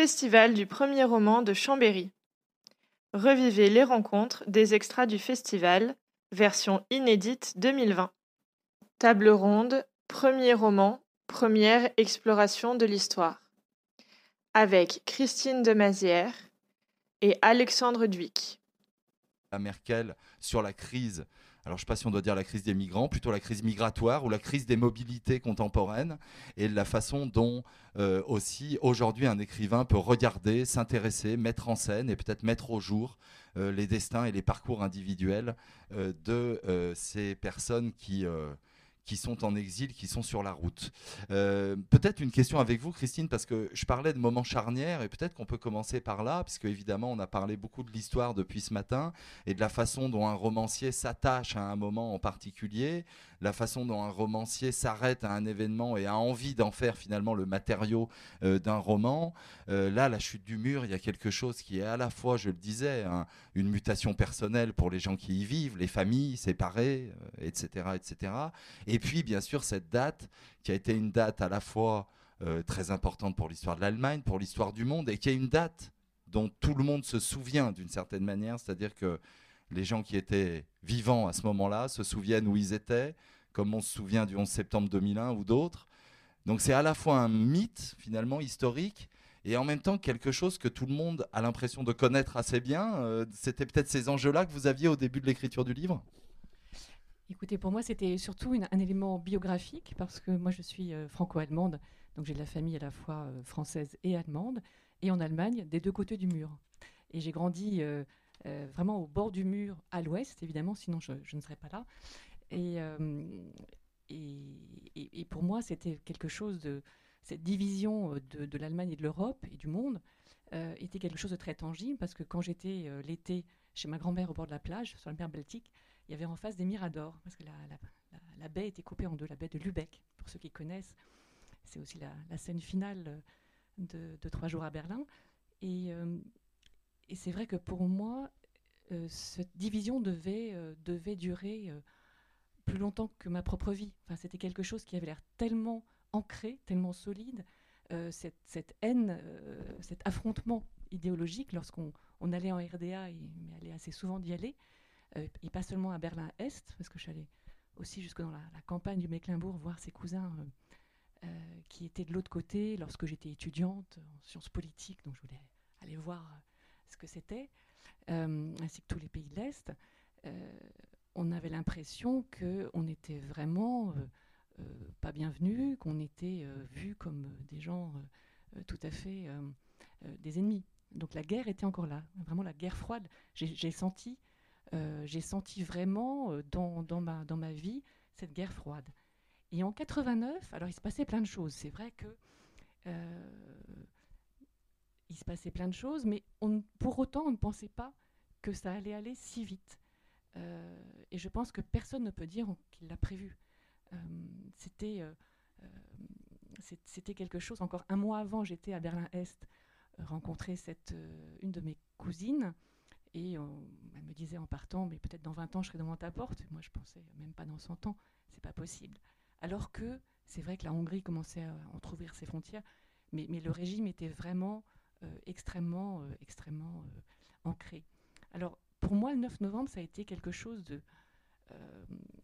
Festival du premier roman de Chambéry. Revivez les rencontres des extras du festival, version inédite 2020. Table ronde, premier roman, première exploration de l'histoire. Avec Christine Demazière et Alexandre Duic. À Merkel sur la crise alors je ne sais pas si on doit dire la crise des migrants, plutôt la crise migratoire ou la crise des mobilités contemporaines et la façon dont euh, aussi aujourd'hui un écrivain peut regarder, s'intéresser, mettre en scène et peut-être mettre au jour euh, les destins et les parcours individuels euh, de ces personnes qui qui sont en exil, qui sont sur la route. Euh, peut-être une question avec vous, Christine, parce que je parlais de moments charnières et peut-être qu'on peut commencer par là, puisque évidemment on a parlé beaucoup de l'histoire depuis ce matin et de la façon dont un romancier s'attache à un moment en particulier, la façon dont un romancier s'arrête à un événement et a envie d'en faire finalement le matériau euh, d'un roman. Euh, là, la chute du mur, il y a quelque chose qui est à la fois, je le disais, une mutation personnelle pour les gens qui y vivent, les familles séparées, etc., euh, etc. Et puis, bien sûr, cette date qui a été une date à la fois très importante pour l'histoire de l'Allemagne, pour l'histoire du monde, et qui est une date dont tout le monde se souvient d'une certaine manière, c'est-à-dire que les gens qui étaient vivants à ce moment-là se souviennent où ils étaient, comme on se souvient du 11 septembre 2001 ou d'autres. Donc c'est à la fois un mythe finalement historique et en même temps quelque chose que tout le monde a l'impression de connaître assez bien. Euh, c'était peut-être ces enjeux-là que vous aviez au début de l'écriture du livre? Écoutez, pour moi, c'était surtout un élément biographique parce que moi, je suis euh, franco-allemande, donc j'ai de la famille à la fois euh, française et allemande, et en Allemagne, des deux côtés du mur. Et j'ai grandi euh, vraiment au bord du mur, à l'ouest, évidemment, sinon je, ne serais pas là. Euh, et, et, pour moi, c'était quelque chose de. Cette division euh, de, l'Allemagne et de l'Europe et du monde était quelque chose de très tangible parce que quand j'étais l'été chez ma grand-mère au bord de la plage, sur la mer Baltique, il y avait en face des miradors parce que la, la, baie était coupée en deux, la baie de Lübeck, pour ceux qui connaissent. C'est aussi la, scène finale de, Trois jours à Berlin. Et, et c'est vrai que pour moi, cette division devait, euh, devait durer euh, plus longtemps que ma propre vie. Enfin, C'était quelque chose qui avait l'air tellement ancré, tellement solide. Cette, cette, haine, cet affrontement idéologique, lorsqu'on on allait en RDA, et mais allait assez souvent d'y aller, et pas seulement à Berlin-Est, parce que je suis aussi jusque dans la, campagne du Mecklembourg voir ses cousins qui étaient de l'autre côté lorsque j'étais étudiante en sciences politiques, donc je voulais aller voir ce que c'était, euh, ainsi que tous les pays de l'Est, euh, on avait l'impression qu'on était vraiment euh, pas bienvenus, qu'on était vus comme des gens tout à fait des ennemis. Donc la guerre était encore là, vraiment la guerre froide. J'ai senti, senti vraiment dans, dans, ma, dans ma vie cette guerre froide. Et en 89, alors il se passait plein de choses. C'est vrai que il se passait plein de choses, mais pour autant, on ne pensait pas que ça allait aller si vite. Euh, et je pense que personne ne peut dire qu'il l'a prévu. Euh, c'était, euh, c'était quelque chose, encore un mois avant, j'étais à Berlin-Est rencontrer cette, une de mes cousines, et elle me disait en partant, mais peut-être dans 20 ans, je serai devant ta porte. moi, je pensais, même pas dans 100 ans, c'est pas possible. Alors que c'est vrai que la Hongrie commençait à entrouvrir ses frontières, mais, le régime était vraiment extrêmement, euh, extrêmement euh, ancré. Alors, pour moi, le 9 novembre, ça a été quelque chose de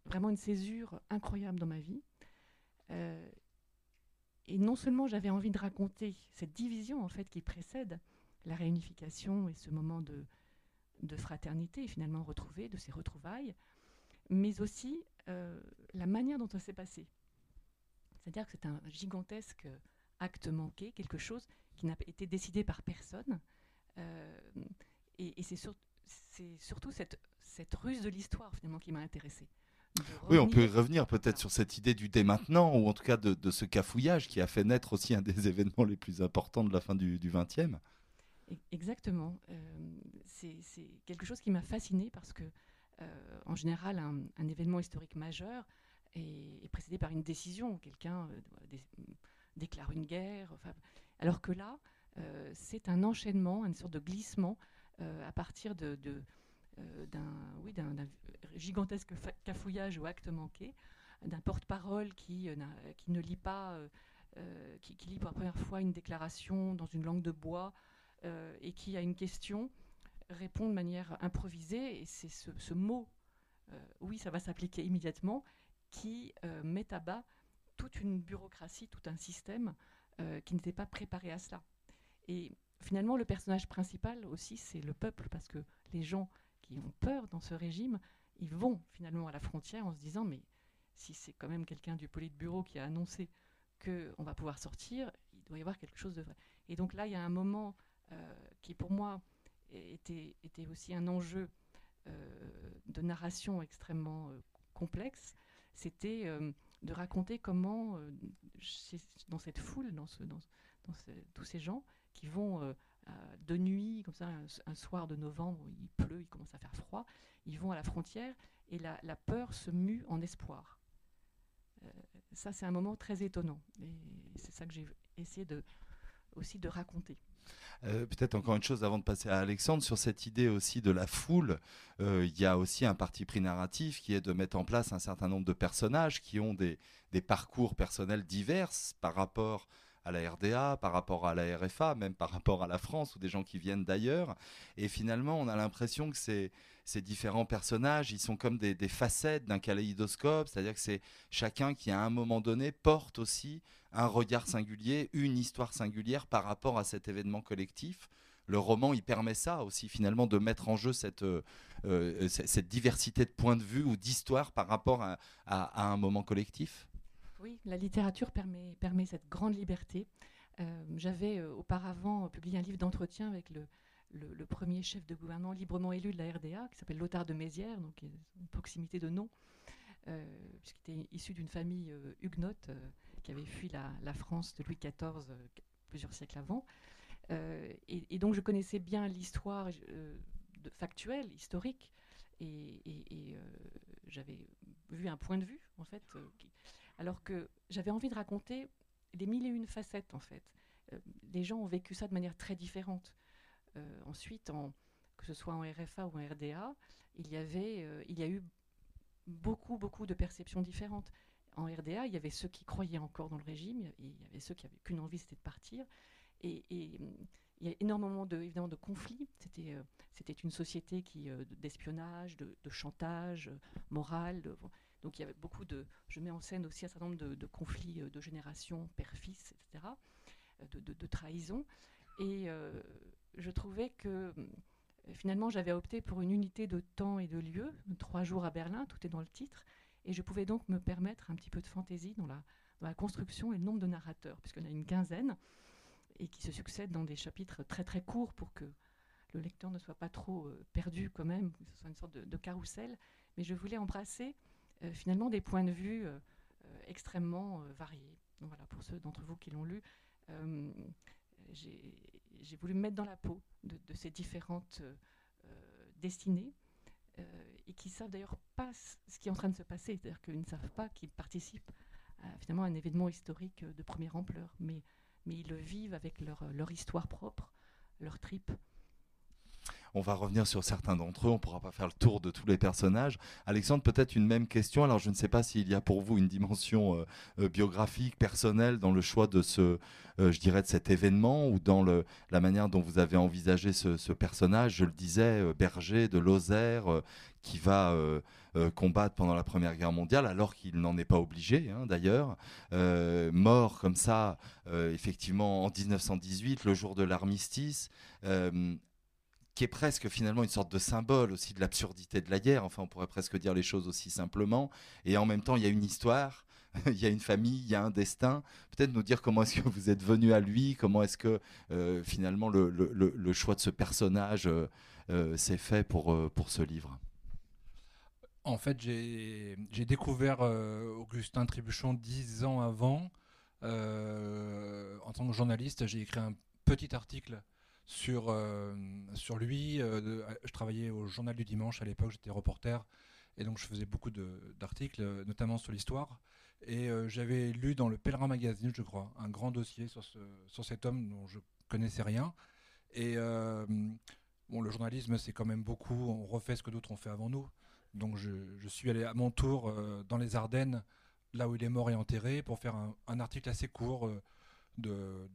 vraiment une césure incroyable dans ma vie. et non seulement j'avais envie de raconter cette division en fait qui précède la réunification et ce moment de, de fraternité finalement retrouvé, de ces retrouvailles, mais aussi la manière dont ça s'est passé. C'est-à-dire que c'est un gigantesque acte manqué, quelque chose qui n'a été décidé par personne. Euh, et, c'est surtout cette, cette ruse de l'histoire finalement qui m'a intéressée. Oui, on peut revenir peut-être sur cette idée du dès maintenant, ou en tout cas de, ce cafouillage qui a fait naître aussi un des événements les plus importants de la fin du XXe. Exactement. Euh, c'est quelque chose qui m'a fasciné parce que, euh, en général, un, événement historique majeur est, précédé par une décision. Quelqu'un déclare une guerre. Enfin, alors que là, euh, c'est un enchaînement, une sorte de glissement euh, à partir euh, d'un gigantesque cafouillage ou acte manqué, d'un porte-parole qui, qui, ne lit pas qui, lit pour la première fois une déclaration dans une langue de bois et qui a une question répond de manière improvisée. Et c'est ce, mot, oui, ça va s'appliquer immédiatement, qui met à bas toute une bureaucratie, tout un système qui n'était pas préparé à cela. Et finalement, le personnage principal aussi, c'est le peuple, parce que les gens qui ont peur dans ce régime, ils vont finalement à la frontière en se disant, mais si c'est quand même quelqu'un du Politburo qui a annoncé qu'on va pouvoir sortir, il doit y avoir quelque chose de vrai. Et donc là, il y a un moment euh, qui, pour moi, était, était aussi un enjeu euh, de narration extrêmement euh, complexe. C'était de raconter comment, dans cette foule, dans, ce, dans, dans tous ces gens, qui vont euh, de nuit, comme ça, un, soir de novembre, il pleut, il commence à faire froid, ils vont à la frontière et la, peur se mue en espoir. Euh, ça, c'est un moment très étonnant. Et c'est ça que j'ai essayé aussi de raconter. Euh, peut-être encore une chose avant de passer à Alexandre, sur cette idée aussi de la foule, il y a aussi un parti pris narratif qui est de mettre en place un certain nombre de personnages qui ont des, des parcours personnels divers par rapport à la RDA, par rapport à la RFA, même par rapport à la France ou des gens qui viennent d'ailleurs. Et finalement, on a l'impression que ces, différents personnages, ils sont comme des, facettes d'un kaléidoscope, c'est-à-dire que c'est chacun qui à un moment donné porte aussi un regard singulier, une histoire singulière par rapport à cet événement collectif. Le roman, il permet ça aussi finalement de mettre en jeu cette, euh, euh, diversité de points de vue ou d'histoire par rapport à, un moment collectif. Oui, la littérature permet, cette grande liberté. Euh, j'avais auparavant publié un livre d'entretien avec le, premier chef de gouvernement librement élu de la RDA, qui s'appelle Lothar de Mézières, donc une proximité de nom, puisqu'il était issu d'une famille huguenote qui avait fui la, France de Louis XIV plusieurs siècles avant. Et, donc je connaissais bien l'histoire factuelle, historique, et, j'avais vu un point de vue, en fait, alors que j'avais envie de raconter des mille et une facettes, en fait. Euh, les gens ont vécu ça de manière très différente. Euh, ensuite, que ce soit en RFA ou en RDA, il y, avait, euh, il y a eu beaucoup, beaucoup de perceptions différentes. En RDA, il y avait ceux qui croyaient encore dans le régime, et il y avait ceux qui n'avaient qu'une envie, c'était de partir. Et, il y a énormément de, évidemment, de conflits. C'était, c'était une société qui, d'espionnage, de, chantage moral. De, donc il y avait beaucoup de. Je mets en scène aussi un certain nombre de, conflits euh, de génération, père-fils, etc., euh, de, de, trahison. Et euh, je trouvais que finalement j'avais opté pour une unité de temps et de lieu, trois jours à Berlin, tout est dans le titre, et je pouvais donc me permettre un petit peu de fantaisie dans la, construction et le nombre de narrateurs, en a une quinzaine, et qui se succèdent dans des chapitres très très courts pour que le lecteur ne soit pas trop perdu quand même, que ce soit une sorte de, de carrousel. Mais je voulais embrasser euh, finalement des points de vue euh, euh, extrêmement variés. voilà, pour ceux d'entre vous qui l'ont lu, j'ai voulu me mettre dans la peau de, ces différentes destinées et qui savent d'ailleurs pas ce qui est en train de se passer, c'est-à-dire qu'ils ne savent pas qu'ils participent à, finalement à un événement historique de première ampleur, mais, ils le vivent avec leur, leur histoire propre, leur tripe. On va revenir sur certains d'entre eux. On ne pourra pas faire le tour de tous les personnages. Alexandre, peut-être une même question. Alors, je ne sais pas s'il y a pour vous une dimension euh, euh, biographique, personnelle, dans le choix de ce, euh, je dirais, de cet événement ou dans la manière dont vous avez envisagé ce, personnage. Je le disais, berger de Lozère, qui va combattre pendant la Première Guerre mondiale, alors qu'il n'en est pas obligé, hein, d'ailleurs. mort comme ça, effectivement, en 1918, le jour de l'armistice qui est presque finalement une sorte de symbole aussi de l'absurdité de la guerre. Enfin, on pourrait presque dire les choses aussi simplement. Et en même temps, il y a une histoire, il y a une famille, il y a un destin. Peut-être nous dire comment est-ce que vous êtes venu à lui, comment est-ce que euh, finalement le, choix de ce personnage euh, euh, s'est fait pour, pour ce livre. En fait, j'ai découvert Augustin Tribuchon dix ans avant. en tant que journaliste, j'ai écrit un petit article sur, euh, sur lui. Euh, je travaillais au Journal du Dimanche à l'époque, j'étais reporter, et donc je faisais beaucoup d'articles, notamment sur l'histoire. Et euh, j'avais lu dans le Pèlerin Magazine, je crois, un grand dossier sur, ce, sur cet homme dont je connaissais rien. Et bon, le journalisme, c'est quand même beaucoup, on refait ce que d'autres ont fait avant nous. Donc je suis allé à mon tour dans les Ardennes là où il est mort et enterré, pour faire un, article assez court de,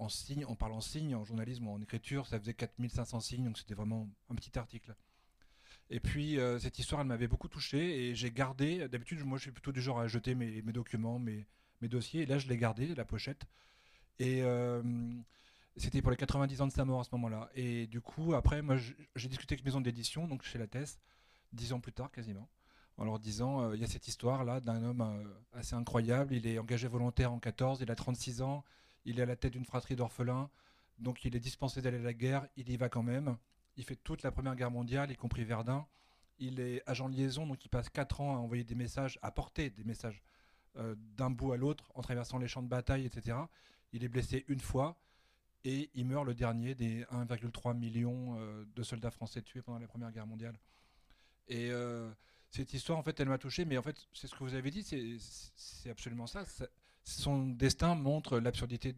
en signe, on parle en signe, en journalisme ou en écriture, ça faisait 4500 signes, donc c'était vraiment un petit article. Et puis cette histoire, elle m'avait beaucoup touché et j'ai gardé. D'habitude, moi, je suis plutôt du genre à jeter mes, documents, mes, dossiers. Et là, je l'ai gardé, la pochette. Et c'était pour les 90 ans de sa mort à ce moment-là. Et du coup, après, moi, j'ai discuté avec maison d'édition, donc chez la thèse, dix ans plus tard quasiment, en leur disant euh, il y a cette histoire-là d'un homme euh, assez incroyable. Il est engagé volontaire en 14, il a 36 ans, il est à la tête d'une fratrie d'orphelins, donc il est dispensé d'aller à la guerre, il y va quand même. Il fait toute la Première Guerre mondiale, y compris Verdun. Il est agent de liaison, donc il passe 4 ans à envoyer des messages, à porter des messages euh, d'un bout à l'autre en traversant les champs de bataille, etc. Il est blessé une fois et il meurt le dernier des 1,3 million euh, de soldats français tués pendant la Première Guerre mondiale. Et euh, cette histoire, en fait, elle m'a touché, mais en fait, c'est ce que vous avez dit, c'est absolument ça. Son destin montre l'absurdité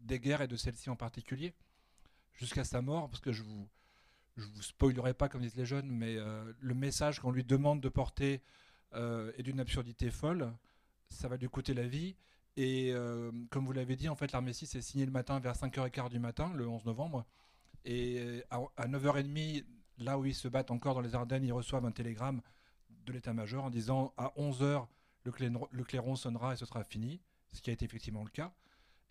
des guerres et de celle-ci en particulier, jusqu'à sa mort, parce que je vous, vous spoilerai pas, comme disent les jeunes, mais euh, le message qu'on lui demande de porter est d'une absurdité folle, ça va lui coûter la vie, et euh, comme vous l'avez dit, en fait, 6 est signée le matin vers 5h15 du matin, le 11 novembre. Et à, 9h30, là où ils se battent encore dans les Ardennes, ils reçoivent un télégramme de l'état-major en disant à 11h, le, clairon, le clairon sonnera et ce sera fini, ce qui a été effectivement le cas.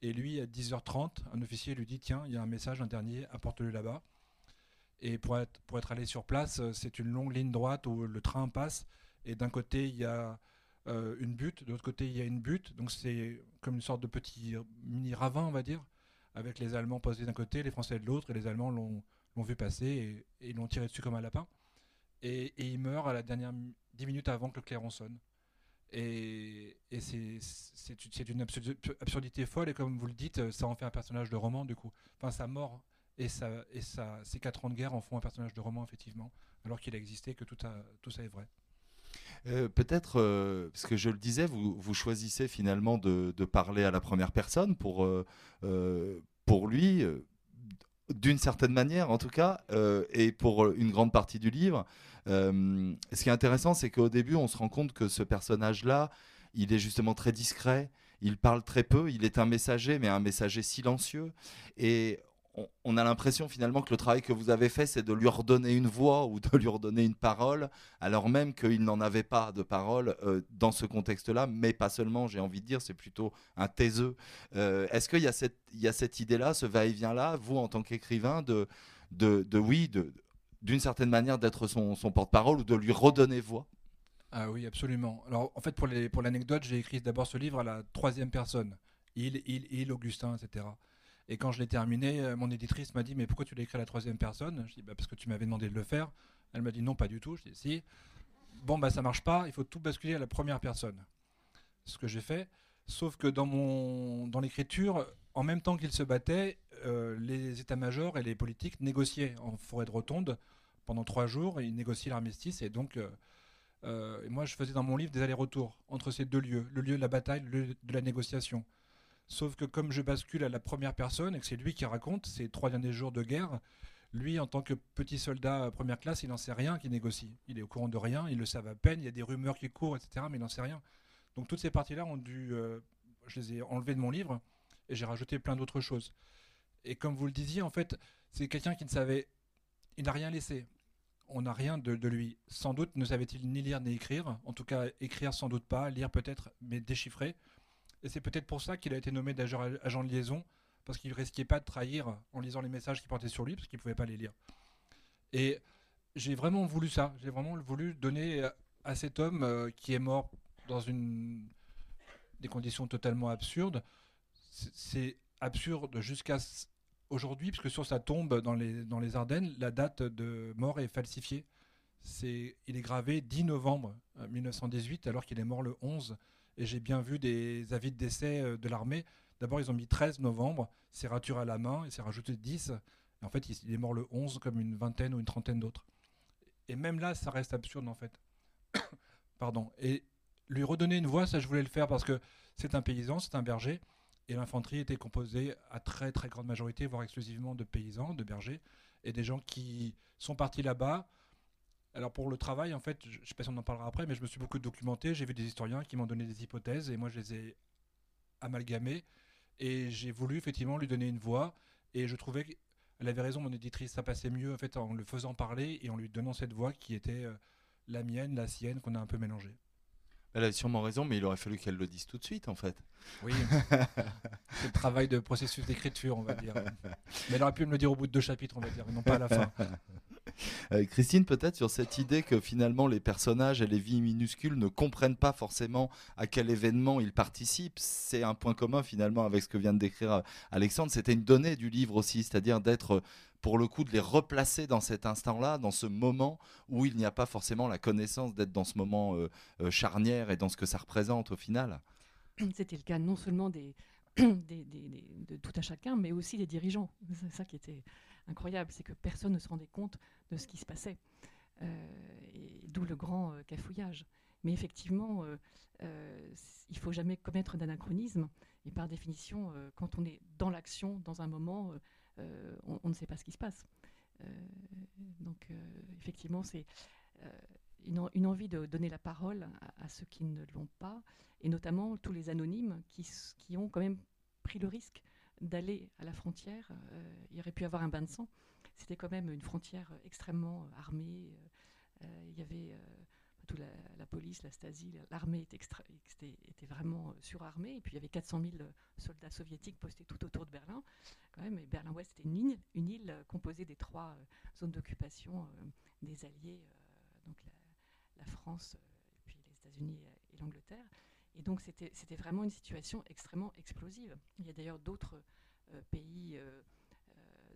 Et lui, à 10h30, un officier lui dit Tiens, il y a un message, un dernier, apporte-le là-bas. Et pour être, allé sur place, c'est une longue ligne droite où le train passe. Et d'un côté, il y a euh, une butte, de l'autre côté il y a une butte, donc c'est comme une sorte de petit mini ravin, on va dire, avec les Allemands posés d'un côté, les Français de l'autre, et les Allemands l'ont vu passer et, l'ont tiré dessus comme un lapin. Et, il meurt à la dernière dix minutes avant que le clairon sonne. Et, c'est une absurdité folle, et comme vous le dites, ça en fait un personnage de roman du coup. Enfin, sa mort et, sa, et sa, ses quatre ans de guerre en font un personnage de roman, effectivement, alors qu'il a existé, que tout, a, tout ça est vrai. Euh, peut-être, euh, parce que je le disais, vous, vous choisissez finalement de, parler à la première personne pour, euh, pour lui, d'une certaine manière en tout cas, et pour une grande partie du livre. ce qui est intéressant, c'est qu'au début, on se rend compte que ce personnage-là, il est justement très discret, il parle très peu, il est un messager, mais un messager silencieux. Et on, a l'impression finalement que le travail que vous avez fait, c'est de lui redonner une voix ou de lui redonner une parole, alors même qu'il n'en avait pas de parole euh, dans ce contexte-là, mais pas seulement, j'ai envie de dire, c'est plutôt un taiseux. Euh, est-ce qu'il y a cette, idée-là, ce va-et-vient-là, vous en tant qu'écrivain, de, oui, d'une certaine manière d'être son, porte-parole ou de lui redonner voix? Ah oui, absolument. Alors, en fait, pour l'anecdote, j'ai écrit d'abord ce livre à la troisième personne. Il, il, il, Augustin, etc. Et quand je l'ai terminé, euh, mon éditrice m'a dit Mais pourquoi tu l'as écrit à la troisième personne? Je dis bah, Parce que tu m'avais demandé de le faire. Elle m'a dit Non, pas du tout. Je dis Si. Bon, bah ça marche pas, il faut tout basculer à la première personne. Ce que j'ai fait. Sauf que dans, dans l'écriture, en même temps qu'ils se battaient, euh, les états-majors et les politiques négociaient en forêt de Rotonde pendant trois jours. ils négociaient l'armistice. Et donc, euh, moi, je faisais dans mon livre des allers-retours entre ces deux lieux le lieu de la bataille, le lieu de la négociation. Sauf que comme je bascule à la première personne et que c'est lui qui raconte ces trois derniers jours de guerre, lui, en tant que petit soldat première classe, il n'en sait rien qui négocie. Il est au courant de rien, il le savent à peine, il y a des rumeurs qui courent, etc., mais il n'en sait rien. Donc toutes ces parties-là ont dû... Euh, je les ai enlevées de mon livre et j'ai rajouté plein d'autres choses. Et comme vous le disiez, en fait, c'est quelqu'un qui ne savait... Il n'a rien laissé. On n'a rien de, lui. Sans doute ne savait-il ni lire ni écrire. En tout cas, écrire sans doute pas, lire peut-être, mais déchiffrer. Et c'est peut-être pour ça qu'il a été nommé agent de liaison, parce qu'il risquait pas de trahir en lisant les messages qui portaient sur lui, parce qu'il pouvait pas les lire. Et j'ai vraiment voulu ça. J'ai vraiment voulu donner à cet homme euh, qui est mort dans des conditions totalement absurdes. C'est absurde jusqu'à aujourd'hui, puisque sur sa tombe dans les, Ardennes, la date de mort est falsifiée. Il est gravé 10 novembre 1918, euh, alors qu'il est mort le 11 et j'ai bien vu des avis de décès euh, de l'armée. D'abord, ils ont mis 13 novembre, c'est raturé à la main, et c'est rajouté 10. Et en fait, il est mort le 11 comme une vingtaine ou une trentaine d'autres. Et même là, ça reste absurde en fait. Pardon. Et lui redonner une voix, ça je voulais le faire parce que c'est un paysan, c'est un berger. Et l'infanterie était composée à très très grande majorité, voire exclusivement de paysans, de bergers, et des gens qui sont partis là-bas Alors pour le travail, en fait, je ne sais pas si on en parlera après, mais je me suis beaucoup documenté. J'ai vu des historiens qui m'ont donné des hypothèses et moi je les ai amalgamées et j'ai voulu effectivement lui donner une voix. Et je trouvais qu'elle avait raison, mon éditrice, ça passait mieux en fait en le faisant parler et en lui donnant cette voix qui était euh, la mienne, la sienne, qu'on a un peu mélangée. Elle a sûrement raison, mais il aurait fallu qu'elle le dise tout de suite, en fait. Oui, c'est le travail de processus d'écriture, on va dire. Mais elle aurait pu me le dire au bout de deux chapitres, on va dire, et non pas à la fin. Euh, Christine, peut-être sur cette idée que finalement les personnages et les vies minuscules ne comprennent pas forcément à quel événement ils participent. C'est un point commun finalement avec ce que vient de décrire euh, Alexandre. C'était une donnée du livre aussi, c'est-à-dire d'être pour le coup de les replacer dans cet instant-là, dans ce moment où il n'y a pas forcément la connaissance d'être dans ce moment euh, euh, charnière et dans ce que ça représente au final. C'était le cas non seulement de tout à chacun, mais aussi des dirigeants. C'est ça qui était incroyable, c'est que personne ne se rendait compte de ce qui se passait. Euh, d'où le grand cafouillage. Mais effectivement, il faut jamais commettre d'anachronisme. Et par définition, quand on est dans l'action, dans un moment, euh, on, ne sait pas ce qui se passe. Euh, donc euh, effectivement, c'est une, envie de donner la parole à, ceux qui ne l'ont pas, et notamment tous les anonymes qui, ont quand même pris le risque d'aller à la frontière. il y aurait pu avoir un bain de sang. C'était quand même une frontière extrêmement armée. il y avait la, police, la Stasi, l'armée était, était, vraiment euh, surarmée. Et puis il y avait 400 000 euh, soldats soviétiques postés tout autour de Berlin. Quand et Berlin-Ouest était une île, une île euh, composée des trois zones d'occupation des Alliés, donc la, France, puis les États-Unis et l'Angleterre. Et donc c'était vraiment une situation extrêmement explosive. Il y a d'ailleurs d'autres pays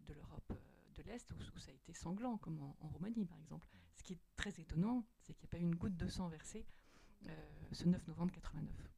de l'Europe de l'Est où, ça a été sanglant, comme en Roumanie par exemple. Ce qui est très étonnant, c'est qu'il n'y a pas eu une goutte de sang versée euh, ce 9 novembre 89.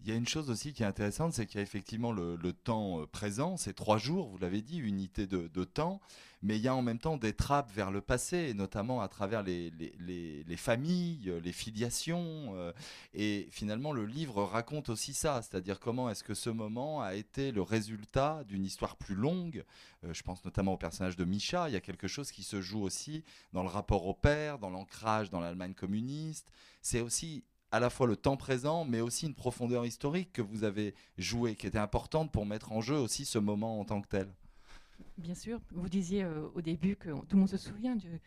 Il y a une chose aussi qui est intéressante, c'est qu'il y a effectivement le, temps euh, présent, c'est trois jours, vous l'avez dit, unité de, temps, mais il y a en même temps des trappes vers le passé, notamment à travers les, les, familles, les filiations. Euh, et finalement, le livre raconte aussi ça, c'est-à-dire comment est-ce que ce moment a été le résultat d'une histoire plus longue. Euh, je pense notamment au personnage de Micha, il y a quelque chose qui se joue aussi dans le rapport au père, dans l'ancrage dans l'Allemagne communiste. C'est aussi à la fois le temps présent, mais aussi une profondeur historique que vous avez jouée, qui était importante pour mettre en jeu aussi ce moment en tant que tel. Bien sûr, vous disiez euh, au début que tout le monde se souvient du,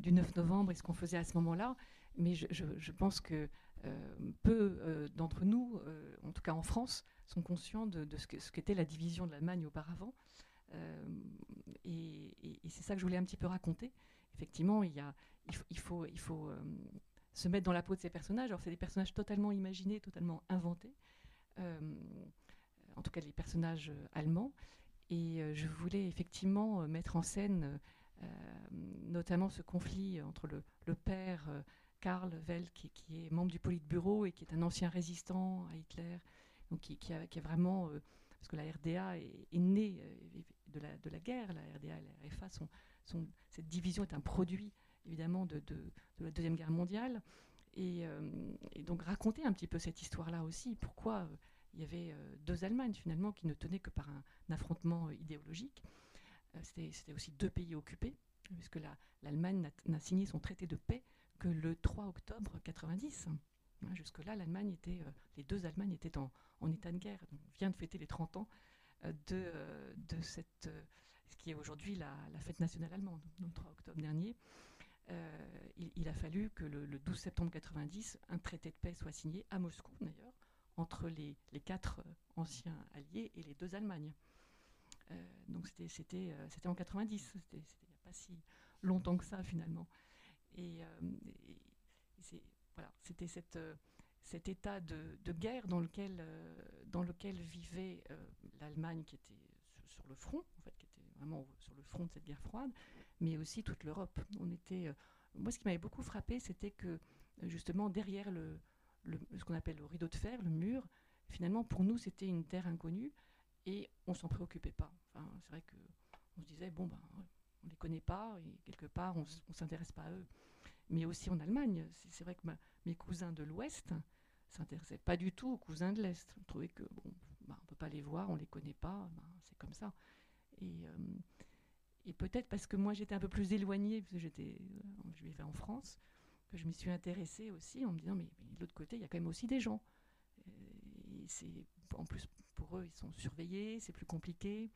du, 9 novembre et ce qu'on faisait à ce moment-là, mais je, pense que euh, peu euh, d'entre nous, en tout cas en France, sont conscients de, ce qu'était la division de l'Allemagne auparavant. et, c'est ça que je voulais un petit peu raconter. Effectivement, il faut se mettre dans la peau de ces personnages. Alors, c'est des personnages totalement imaginés, totalement inventés, euh, en tout cas les personnages euh, allemands. Et euh, je voulais effectivement mettre en scène notamment ce conflit entre le, père Karl Well, qui, est membre du Politburo et qui est un ancien résistant à Hitler, donc qui, a, vraiment. parce que la RDA est, née de la, de la, guerre, la RDA et la RFA, sont, cette division est un produit évidemment de, la Deuxième Guerre mondiale. Euh, et, donc raconter un petit peu cette histoire-là aussi, pourquoi euh, il y avait euh, deux Allemagnes finalement qui ne tenaient que par un, affrontement idéologique. C'était aussi deux pays occupés, puisque l'Allemagne n'a signé son traité de paix que le 3 octobre 90. Hein, jusque-là, l'Allemagne était, les deux Allemagnes étaient en, état de guerre. on vient de fêter les 30 ans de, de cette, ce qui est aujourd'hui la, la, fête nationale allemande, le 3 octobre dernier. Euh, il, a fallu que le, 12 septembre 90, un traité de paix soit signé à Moscou d'ailleurs, entre les, quatre euh, anciens alliés et les deux Allemagnes. Euh, donc c'était en 90, c'était il n'y a pas si longtemps que ça finalement. Et, voilà, c'était cet état de, guerre dans lequel, vivait l'Allemagne qui était sur, le front, en fait, qui était vraiment sur le front de cette guerre froide, mais aussi toute l'Europe. On était, euh, moi, ce qui m'avait beaucoup frappé, c'était que euh, justement derrière le, ce qu'on appelle le rideau de fer, le mur, finalement pour nous c'était une terre inconnue et on s'en préoccupait pas. Enfin, c'est vrai que on se disait bon ben on les connaît pas et quelque part on, ne s'intéresse pas à eux. Mais aussi en Allemagne, c'est vrai que mes cousins de l'Ouest s'intéressaient pas du tout aux cousins de l'Est. On trouvait que bon, ben, on peut pas les voir, on les connaît pas, ben, c'est comme ça. Et, euh, et peut-être parce que moi j'étais un peu plus éloignée, parce que j'étais je vivais en France, que je m'y suis intéressée aussi en me disant, mais, de l'autre côté, il y a quand même aussi des gens. Et c'est, en plus, pour eux, ils sont surveillés, c'est plus compliqué.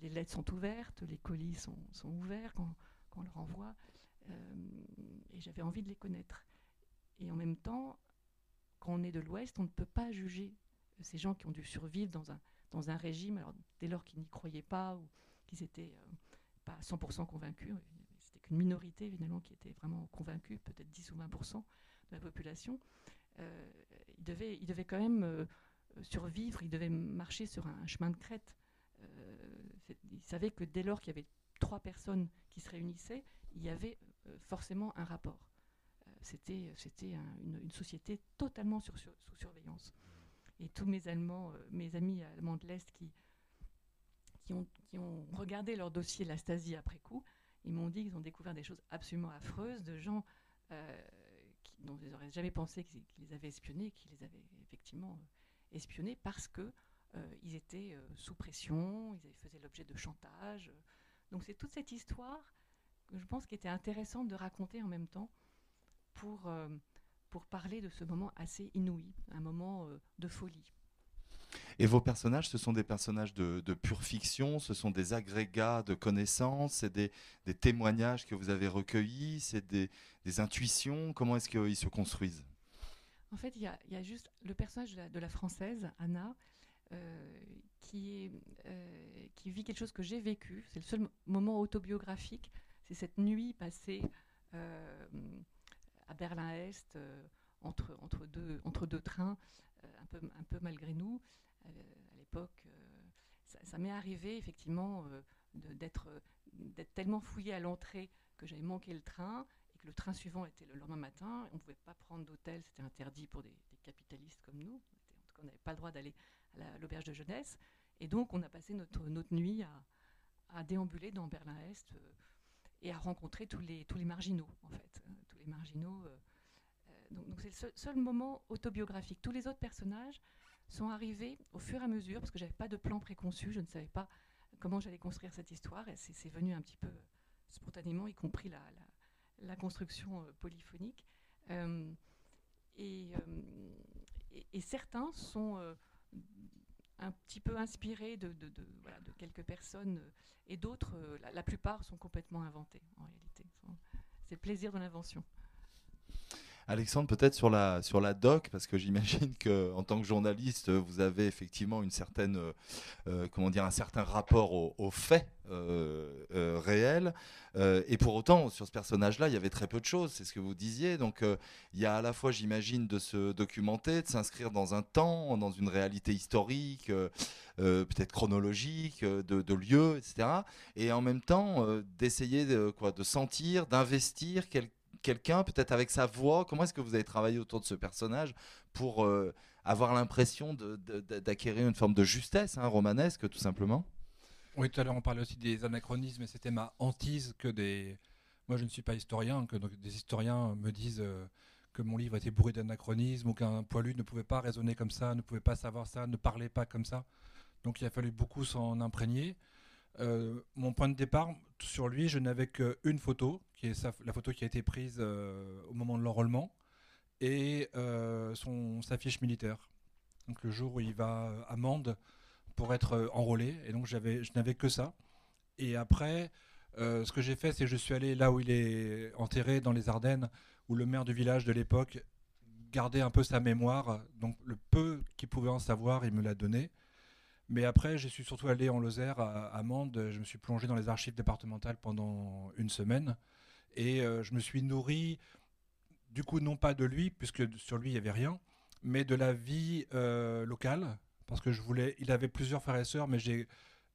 les lettres sont ouvertes, les colis sont, sont ouverts quand, quand, on leur envoie. et j'avais envie de les connaître. Et en même temps, quand on est de l'Ouest, on ne peut pas juger ces gens qui ont dû survivre dans un, dans un régime, alors dès lors qu'ils n'y croyaient pas qu'ils n'étaient euh, pas 100% convaincus, c'était qu'une minorité évidemment qui était vraiment convaincue, peut-être 10 ou 20% de la population, euh, ils, devaient, ils devaient quand même euh, survivre, ils devaient marcher sur un, chemin de crête. ils savaient que dès lors qu'il y avait trois personnes qui se réunissaient, il y avait forcément un rapport c'était c'était une, société totalement sous surveillance. Et tous mes Allemands, euh, mes amis allemands de l'Est qui, qui, ont, regardé leur dossier la Stasi après coup, ils m'ont dit qu'ils ont découvert des choses absolument affreuses de gens euh, dont ils n'auraient jamais pensé qu'ils les avaient espionnés, qu'ils les avaient effectivement euh, espionnés parce que ils étaient sous pression, ils faisaient l'objet de chantage. Donc c'est toute cette histoire que je pense qui était intéressante de raconter en même temps pour, euh, pour parler de ce moment assez inouï, un moment euh, de folie. Et vos personnages, ce sont des personnages de, pure fiction, ce sont des agrégats de connaissances, c'est des, des, témoignages que vous avez recueillis, c'est des, des, intuitions. Comment est-ce qu'ils se construisent? En fait, il y, a juste le personnage de la, française, Anna, euh, qui, est, qui vit quelque chose que j'ai vécu. C'est le seul moment autobiographique. C'est cette nuit passée à Berlin-Est, euh, entre, deux, trains, euh, un peu malgré nous. Euh, à l'époque, ça, m'est arrivé effectivement d'être tellement fouillé à l'entrée que j'avais manqué le train et que le train suivant était le lendemain matin. On ne pouvait pas prendre d'hôtel, c'était interdit pour des, capitalistes comme nous. En tout cas, on n'avait pas le droit d'aller à l'auberge de jeunesse. Et donc, on a passé notre, nuit à, déambuler dans Berlin-Est et à rencontrer tous les, marginaux, en fait. Euh, tous les marginaux. Euh, euh, donc, c'est le seul, moment autobiographique. Tous les autres personnages sont arrivés au fur et à mesure, parce que j'avais pas de plan préconçu, je ne savais pas comment j'allais construire cette histoire, et c'est venu un petit peu spontanément, y compris la, la, construction polyphonique. et, et, certains sont un petit peu inspirés de, de, voilà, de quelques personnes et d'autres, euh, la, plupart sont complètement inventés en réalité. C'est le plaisir de l'invention. Alexandre, peut-être sur la, sur la doc, parce que j'imagine qu'en tant que journaliste, vous avez effectivement une certaine, euh, euh, comment dire, un certain rapport aux, faits euh, réels. et pour autant, sur ce personnage-là, il y avait très peu de choses, c'est ce que vous disiez. Donc il y a à la fois, j'imagine, de se documenter, de s'inscrire dans un temps, dans une réalité historique, peut-être chronologique, de, de lieux, etc. Et en même temps, d'essayer de, quoi, de sentir, d'investir quelque quelqu'un, peut-être avec sa voix? Comment est-ce que vous avez travaillé autour de ce personnage pour euh, avoir l'impression d'acquérir une forme de justesse hein, romanesque, tout simplement? Oui, tout à l'heure on parlait aussi des anachronismes, et c'était ma hantise que des... Moi je ne suis pas historien, que donc, des historiens me disent... Euh, que mon livre était bourré d'anachronismes ou qu'un poilu ne pouvait pas raisonner comme ça, ne pouvait pas savoir ça, ne parlait pas comme ça. Donc il a fallu beaucoup s'en imprégner. Euh, mon point de départ sur lui, je n'avais qu'une photo, qui est la photo qui a été prise euh, au moment de l'enrôlement, et euh, son, sa fiche militaire. Donc le jour où il va à Mende pour être enrôlé, et donc je n'avais que ça. Et après, ce que j'ai fait, c'est que je suis allé là où il est enterré, dans les Ardennes, où le maire du village de l'époque gardait un peu sa mémoire, donc le peu qu'il pouvait en savoir, il me l'a donné. Mais après, je suis surtout allé en Lozère, à, Mende. Je me suis plongé dans les archives départementales pendant une semaine. Et euh, je me suis nourri, du coup, non pas de lui, puisque sur lui, il n'y avait rien, mais de la vie euh, locale. Parce que je voulais. Il avait plusieurs frères et sœurs, mais j'ai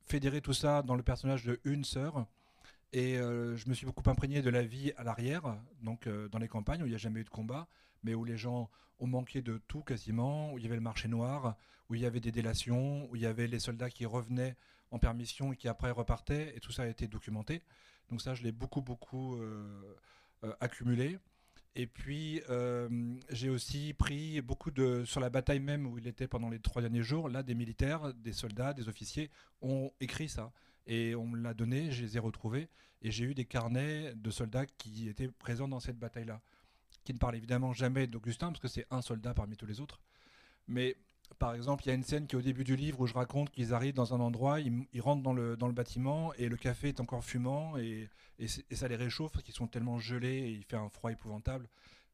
fédéré tout ça dans le personnage de une sœur. Et euh, je me suis beaucoup imprégné de la vie à l'arrière, donc dans les campagnes où il n'y a jamais eu de combat, mais où les gens ont manqué de tout quasiment, où il y avait le marché noir, où il y avait des délations, où il y avait les soldats qui revenaient en permission et qui après repartaient, et tout ça a été documenté. Donc ça, je l'ai beaucoup, beaucoup euh, euh, accumulé. Et puis, euh, j'ai aussi pris beaucoup de... Sur la bataille même où il était pendant les trois derniers jours, là, des militaires, des soldats, des officiers ont écrit ça. Et on me l'a donné, je les ai retrouvés. Et j'ai eu des carnets de soldats qui étaient présents dans cette bataille-là. Qui ne parlent évidemment jamais d'Augustin, parce que c'est un soldat parmi tous les autres. Mais par exemple, il y a une scène qui est au début du livre où je raconte qu'ils arrivent dans un endroit, ils, rentrent dans le, dans le bâtiment et le café est encore fumant et, et, ça les réchauffe parce qu'ils sont tellement gelés et il fait un froid épouvantable.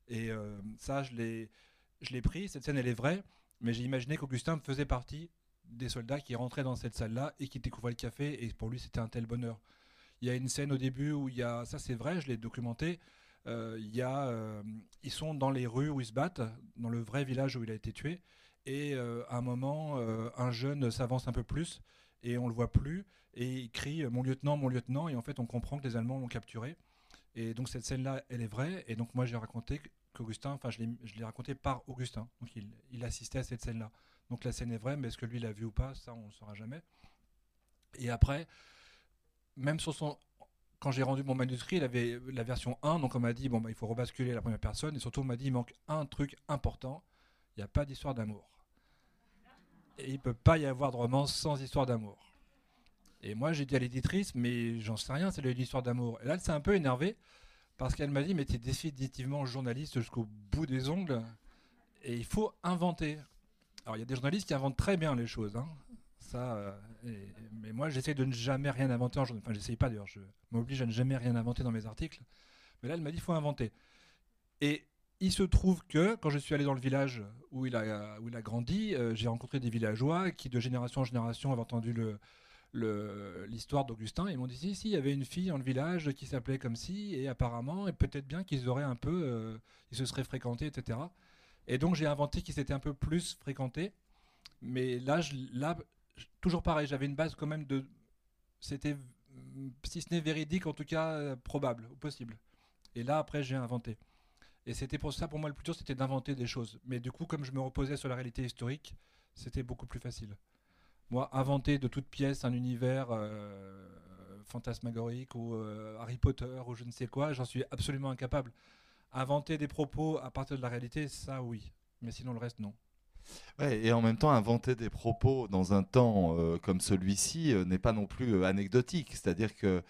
Et euh, ça, je l'ai pris, cette scène elle est vraie, mais j'ai imaginé qu'Augustin faisait partie des soldats qui rentraient dans cette salle-là et qui découvraient le café et pour lui c'était un tel bonheur. Il y a une scène au début où il y a, ça c'est vrai, je l'ai documenté, y a, euh, ils sont dans les rues où ils se battent, dans le vrai village où il a été tué. Et euh, à un moment, euh, un jeune s'avance un peu plus et on le voit plus et il crie mon lieutenant, mon lieutenant et en fait on comprend que les Allemands l'ont capturé. Et donc cette scène-là, elle est vraie et donc moi j'ai raconté qu'Augustin, enfin je l'ai raconté par Augustin, donc il, assistait à cette scène-là. Donc la scène est vraie, mais est-ce que lui l'a vu ou pas, ça on ne saura jamais. Et après, même sur son, quand j'ai rendu mon manuscrit, il avait la version 1, donc on m'a dit bon bah, il faut rebasculer la première personne et surtout on m'a dit il manque un truc important, il n'y a pas d'histoire d'amour. Et il peut pas y avoir de romance sans histoire d'amour. Et moi, j'ai dit à l'éditrice, mais j'en sais rien, c'est l'histoire d'amour. Et là, elle s'est un peu énervée parce qu'elle m'a dit, mais tu es définitivement journaliste jusqu'au bout des ongles et il faut inventer. Alors, il y a des journalistes qui inventent très bien les choses. Hein. Ça, euh, mais moi, j'essaie de ne jamais rien inventer en. Enfin, j'essaye pas d'ailleurs, je m'oblige à ne jamais rien inventer dans mes articles. Mais là, elle m'a dit, faut inventer. Et il se trouve que quand je suis allé dans le village où il a, où il a grandi, euh, j'ai rencontré des villageois qui, de génération en génération, avaient entendu le, l'histoire d'Augustin. Ils m'ont dit si, si, il y avait une fille dans le village qui s'appelait comme si, et apparemment, et peut-être bien qu'ils auraient un peu, euh, ils se seraient fréquentés, etc. Et donc j'ai inventé qu'ils s'étaient un peu plus fréquentés. Mais là, là toujours pareil, j'avais une base quand même de. C'était, si ce n'est véridique, en tout cas euh, probable, ou possible. Et là, après, j'ai inventé. Et c'était pour ça, pour moi, le plus dur, c'était d'inventer des choses. Mais du coup, comme je me reposais sur la réalité historique, c'était beaucoup plus facile. Moi, inventer de toute pièce un univers euh, fantasmagorique ou euh, Harry Potter ou je ne sais quoi, j'en suis absolument incapable. Inventer des propos à partir de la réalité, ça oui. Mais sinon, le reste, non. Et en même temps, inventer des propos dans un temps euh, comme celui-ci n'est pas non plus anecdotique. C'est-à-dire que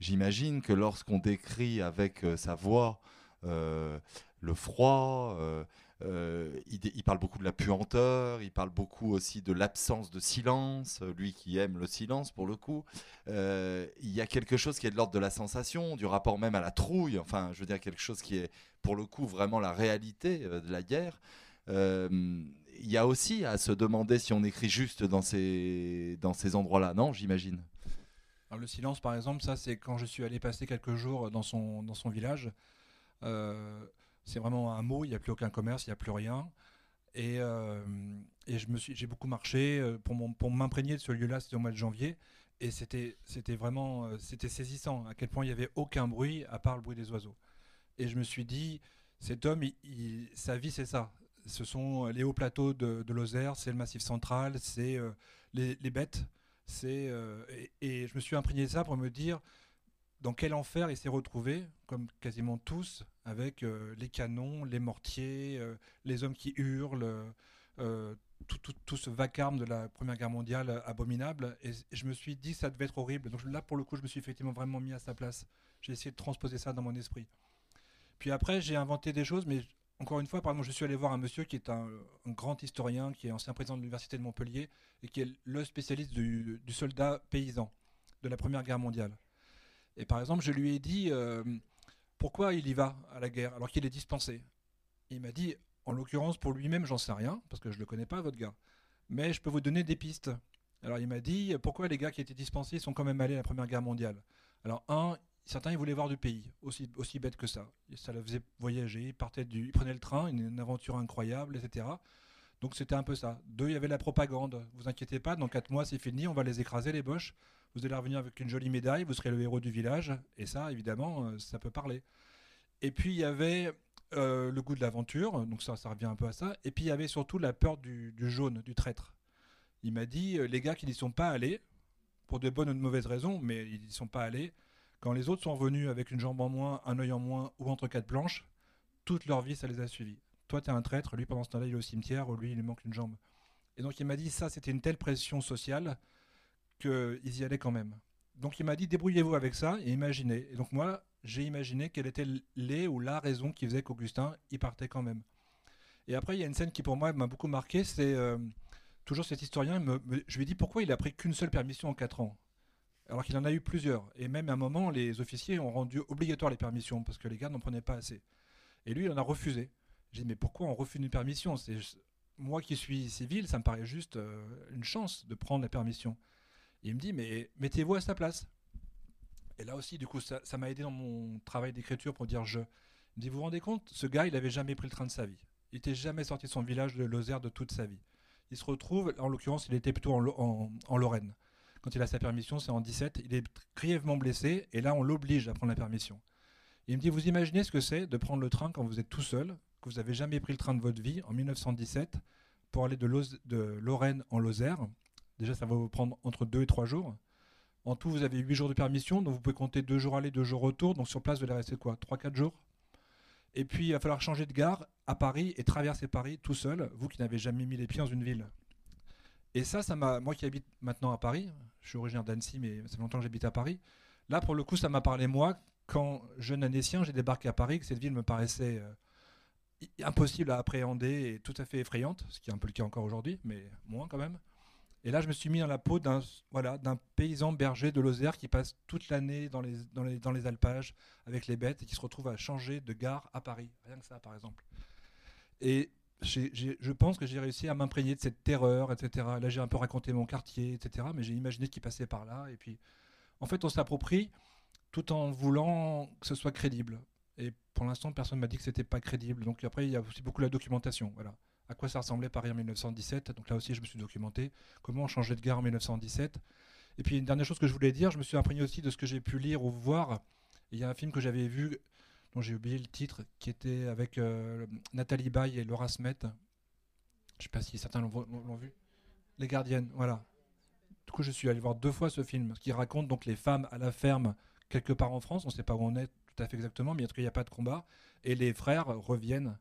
j'imagine que lorsqu'on décrit avec sa voix euh, le froid. Euh, euh, il, parle beaucoup de la puanteur, il parle beaucoup aussi de l'absence de silence, lui qui aime le silence pour le coup. il y a quelque chose qui est de l'ordre de la sensation, du rapport même à la trouille, enfin je veux dire quelque chose qui est pour le coup vraiment la réalité de la guerre. Il y a aussi à se demander si on écrit juste dans ces, dans ces endroits-là, non j'imagine? Le silence par exemple, ça c'est quand je suis allé passer quelques jours dans son, dans son village. Euh, c'est vraiment un mot, il n'y a plus aucun commerce, il n'y a plus rien. Et, euh, et j'ai beaucoup marché euh, pour, pour m'imprégner de ce lieu-là, c'était au mois de janvier. Et c'était, c'était vraiment c'était saisissant à quel point il n'y avait aucun bruit à part le bruit des oiseaux. Et je me suis dit, cet homme, sa vie, c'est ça. Ce sont les hauts plateaux de, Lozère, c'est le massif central, c'est les, les, bêtes. C'est, et, et, je me suis imprégné de ça pour me dire, dans quel enfer il s'est retrouvé, comme quasiment tous, avec euh, les canons, les mortiers, euh, les hommes qui hurlent, euh, tout, ce vacarme de la Première Guerre mondiale abominable. Et, je me suis dit ça devait être horrible. Donc là, pour le coup, je me suis effectivement vraiment mis à sa place. J'ai essayé de transposer ça dans mon esprit. Puis après, j'ai inventé des choses, mais encore une fois, par exemple, je suis allé voir un monsieur qui est un, grand historien, qui est ancien président de l'Université de Montpellier, et qui est le spécialiste du soldat paysan de la Première Guerre mondiale. Et par exemple, je lui ai dit euh, pourquoi il y va à la guerre alors qu'il est dispensé? il m'a dit, en l'occurrence, pour lui-même, j'en sais rien, parce que je ne le connais pas, votre gars. Mais je peux vous donner des pistes. Alors il m'a dit, pourquoi les gars qui étaient dispensés sont quand même allés à la Première Guerre mondiale? Alors un, certains ils voulaient voir du pays, aussi, bête que ça. Ça le faisait voyager, ils, du, ils prenaient le train, une, aventure incroyable, etc. Donc c'était un peu ça. Deux, il y avait la propagande. Vous inquiétez pas, dans quatre mois c'est fini, on va les écraser les boches vous allez revenir avec une jolie médaille, vous serez le héros du village, et ça, évidemment, euh, ça peut parler. Et puis, il y avait euh, le goût de l'aventure, donc ça, ça revient un peu à ça, et puis il y avait surtout la peur du, jaune, du traître. Il m'a dit, euh, les gars qui n'y sont pas allés, pour de bonnes ou de mauvaises raisons, mais ils n'y sont pas allés, quand les autres sont revenus avec une jambe en moins, un œil en moins, ou entre quatre planches, toute leur vie, ça les a suivis. Toi, tu es un traître, lui, pendant ce temps-là, il est au cimetière, lui, il lui manque une jambe. Et donc, il m'a dit, ça, c'était une telle pression sociale qu'ils y allaient quand même. Donc il m'a dit débrouillez-vous avec ça et imaginez. Et donc moi, j'ai imaginé quelle était les ou la raison qui faisait qu'Augustin y partait quand même. Et après, il y a une scène qui pour moi m'a beaucoup marqué, c'est euh, toujours cet historien, je lui ai dit pourquoi il a pris qu'une seule permission en 4 ans? Alors qu'il en a eu plusieurs. Et même à un moment, les officiers ont rendu obligatoire les permissions parce que les gars n'en prenaient pas assez. Et lui, il en a refusé. J'ai dit, mais pourquoi on refuse une permission? C'est Moi qui suis civil, ça me paraît juste euh, une chance de prendre la permission. Il me dit, mais mettez-vous à sa place. Et là aussi, du coup, ça m'a aidé dans mon travail d'écriture pour dire je. Il me dit, vous vous rendez compte, ce gars, il n'avait jamais pris le train de sa vie. Il n'était jamais sorti de son village de Lozère de toute sa vie. Il se retrouve, en l'occurrence, il était plutôt en, Lorraine. Quand il a sa permission, c'est en 17. Il est grièvement blessé et là, on l'oblige à prendre la permission. il me dit Vous imaginez ce que c'est de prendre le train quand vous êtes tout seul, que vous n'avez jamais pris le train de votre vie en 1917 pour aller de, Lorraine en Lozère Déjà, ça va vous prendre entre 2 et 3 jours. En tout, vous avez 8 jours de permission, donc vous pouvez compter 2 jours aller, 2 jours retour. Donc sur place, vous allez rester quoi? 3-4 jours? Et puis, il va falloir changer de gare à Paris et traverser Paris tout seul, vous qui n'avez jamais mis les pieds dans une ville. Et ça, ça m'a, moi qui habite maintenant à Paris, je suis originaire d'Annecy, mais ça fait longtemps que j'habite à Paris. Là, pour le coup, ça m'a parlé moi quand jeune Annécien, j'ai débarqué à Paris, que cette ville me paraissait euh, impossible à appréhender et tout à fait effrayante, ce qui est un peu le cas encore aujourd'hui, mais moins quand même. Et là, je me suis mis dans la peau d'un voilà, paysan berger de Lozère qui passe toute l'année dans les, dans, les, dans les alpages avec les bêtes et qui se retrouve à changer de gare à Paris. Rien que ça, par exemple. Et je pense que j'ai réussi à m'imprégner de cette terreur, etc. Là, j'ai un peu raconté mon quartier, etc. Mais j'ai imaginé qu'il passait par là. Et puis, en fait, on s'approprie tout en voulant que ce soit crédible. Et pour l'instant, personne ne m'a dit que c'était pas crédible. Donc après, il y a aussi beaucoup la documentation. Voilà à quoi ça ressemblait Paris en 1917. Donc là aussi, je me suis documenté comment changer de gare en 1917. Et puis une dernière chose que je voulais dire, je me suis imprégné aussi de ce que j'ai pu lire ou voir. Il y a un film que j'avais vu, dont j'ai oublié le titre, qui était avec euh, Nathalie Baye et Laura Smet. Je ne sais pas si certains l'ont vu. Les Gardiennes, voilà. Du coup, je suis allé voir deux fois ce film, qui raconte donc les femmes à la ferme quelque part en France. On ne sait pas où on est tout à fait exactement, mais en il n'y a pas de combat. Et les frères reviennent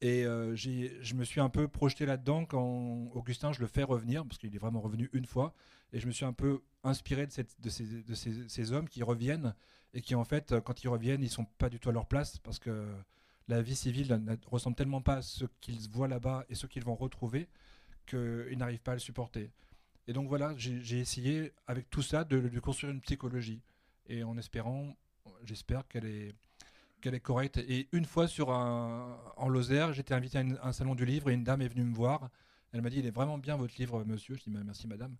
et euh, je me suis un peu projeté là-dedans quand Augustin, je le fais revenir, parce qu'il est vraiment revenu une fois. Et je me suis un peu inspiré de, cette, de, ces, de ces, hommes qui reviennent et qui, en fait, quand ils reviennent, ils sont pas du tout à leur place parce que la vie civile ne ressemble tellement pas à ce qu'ils voient là-bas et ce qu'ils vont retrouver qu'ils n'arrivent pas à le supporter. Et donc voilà, j'ai essayé avec tout ça de, de construire une psychologie. Et en espérant, j'espère qu'elle est qu'elle est correcte. Et une fois sur un, en Lozère, j'étais invité à un salon du livre et une dame est venue me voir. Elle m'a dit, il est vraiment bien votre livre, monsieur. Je dis, merci madame.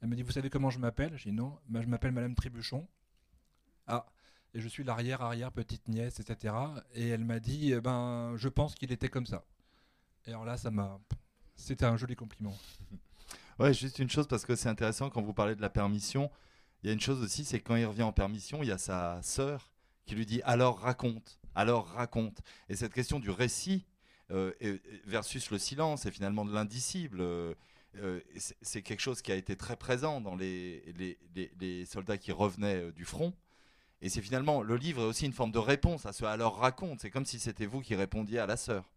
Elle m'a dit, vous savez comment je m'appelle? Je dis, non, je m'appelle madame Tribuchon. Ah, et je suis l'arrière, arrière, petite nièce, etc. Et elle m'a dit, eh ben, je pense qu'il était comme ça. Et alors là, ça m'a... C'était un joli compliment. Ouais, juste une chose, parce que c'est intéressant quand vous parlez de la permission. Il y a une chose aussi, c'est quand il revient en permission, il y a sa sœur qui lui dit alors raconte, alors raconte. Et cette question du récit euh, versus le silence et finalement de l'indicible, euh, euh, c'est quelque chose qui a été très présent dans les, les, soldats qui revenaient du front. Et c'est finalement, le livre est aussi une forme de réponse à ce alors raconte. C'est comme si c'était vous qui répondiez à la sœur.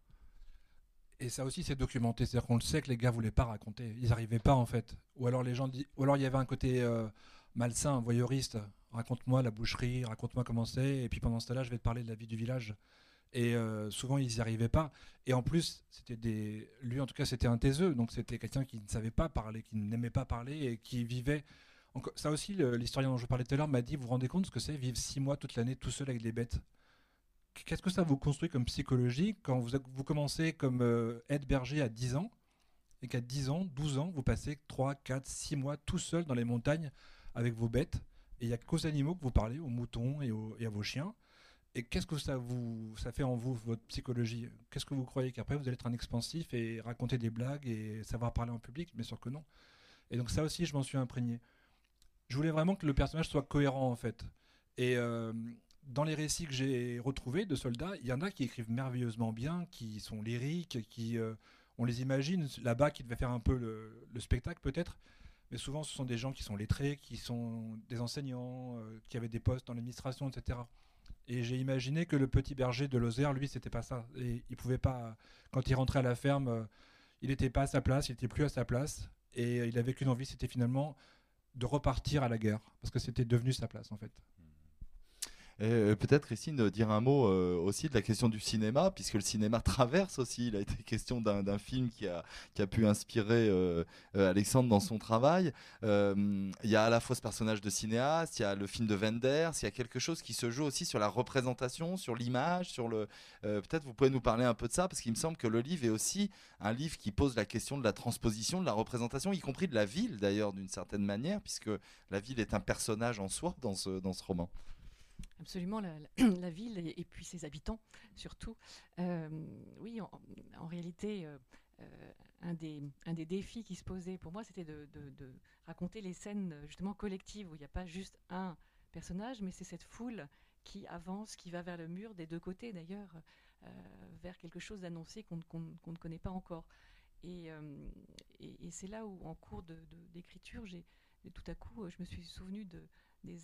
Et ça aussi, c'est documenté. C'est-à-dire qu'on le sait que les gars voulaient pas raconter. Ils n'arrivaient pas, en fait. Ou alors, les gens ou alors il y avait un côté malsain, voyeuriste raconte-moi la boucherie, raconte-moi comment c'est, et puis pendant ce temps-là, je vais te parler de la vie du village. Et euh, souvent, ils n'y arrivaient pas. Et en plus, c'était lui, en tout cas, c'était un taiseux, donc c'était quelqu'un qui ne savait pas parler, qui n'aimait pas parler et qui vivait. Ça aussi, l'historien dont je parlais tout à l'heure m'a dit, vous vous rendez compte ce que c'est vivre six mois toute l'année tout seul avec des bêtes? Qu'est-ce que ça vous construit comme psychologie? Quand vous, vous commencez comme euh, aide-berger à 10 ans et qu'à 10 ans, 12 ans, vous passez 3, 4, 6 mois tout seul dans les montagnes avec vos bêtes et il n'y a qu'aux animaux que vous parlez, aux moutons et, à vos chiens. Et qu'est-ce que ça, vous, ça fait en vous, votre psychologie? Qu'est-ce que vous croyez qu'après vous allez être un expansif et raconter des blagues et savoir parler en public? Bien sûr que non. Et donc ça aussi, je m'en suis imprégné. Je voulais vraiment que le personnage soit cohérent en fait. Et euh, dans les récits que j'ai retrouvés de soldats, il y en a qui écrivent merveilleusement bien, qui sont lyriques, qui euh, on les imagine là-bas, qui devaient faire un peu le spectacle peut-être, mais souvent ce sont des gens qui sont lettrés, qui sont des enseignants, euh, qui avaient des postes dans l'administration, etc. Et j'ai imaginé que le petit berger de Lozère, lui, c'était pas ça. Il pouvait pas, quand il rentrait à la ferme, euh, il n'était pas à sa place, il n'était plus à sa place. Et il avait qu'une envie, c'était finalement de repartir à la guerre, parce que c'était devenu sa place en fait. Euh, peut-être, Christine, dire un mot euh, aussi de la question du cinéma, puisque le cinéma traverse aussi. Il a été question d'un film qui a, pu inspirer euh, Alexandre dans son travail. Il y a à la fois ce personnage de cinéaste, il y a le film de Wenders, il y a quelque chose qui se joue aussi sur la représentation, sur l'image, sur le. peut-être vous pouvez nous parler un peu de ça, parce qu'il me semble que le livre est aussi un livre qui pose la question de la transposition, de la représentation, y compris de la ville d'ailleurs, d'une certaine manière, puisque la ville est un personnage en soi dans ce roman. Absolument, la, ville et, puis ses habitants surtout. Euh, oui, en, réalité, euh, euh, un, des, un des défis qui se posait pour moi, c'était de, raconter les scènes justement collectives où il n'y a pas juste un personnage, mais c'est cette foule qui avance, qui va vers le mur des deux côtés d'ailleurs, vers quelque chose d'annoncé qu'on ne connaît pas encore. Et, c'est là où, en cours d'écriture, j'ai tout à coup, je me suis souvenu de, des,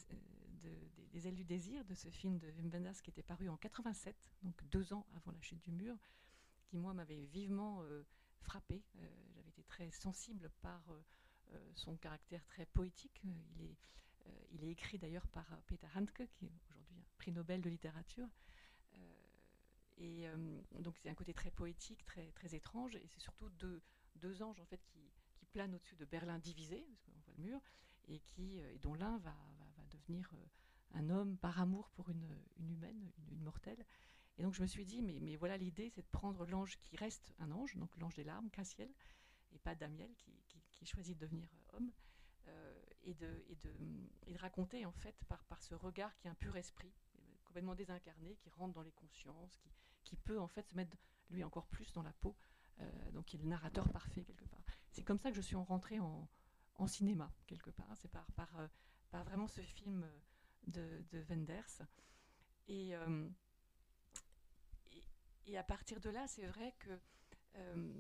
des, ailes du désir de ce film de Wim Wenders qui était paru en 87, donc deux ans avant la chute du mur, qui moi m'avait vivement euh, frappé. Euh, j'avais été très sensible par euh, son caractère très poétique. il, est, il est écrit d'ailleurs par Peter Handke, qui est aujourd'hui un prix Nobel de littérature. et donc c'est un côté très poétique, très, très étrange, et c'est surtout deux, deux anges en fait qui, qui planent au-dessus de Berlin divisé, parce qu'on voit le mur, et, qui, et dont l'un va, devenir euh, un homme par amour pour une, humaine, une, mortelle. Et donc je me suis dit, mais, voilà l'idée, c'est de prendre l'ange qui reste un ange, donc l'ange des larmes, Cassiel, et pas Damiel qui, qui, choisit de devenir euh, homme, euh, et, de, raconter en fait par, ce regard qui est un pur esprit, complètement désincarné, qui rentre dans les consciences, qui, qui peut en fait se mettre lui encore plus dans la peau, donc il est le narrateur parfait quelque part. C'est comme ça que je suis rentrée en, cinéma quelque part, c'est par par vraiment ce film de, de Wenders. Euh, et, et, à partir de là, c'est vrai que euh,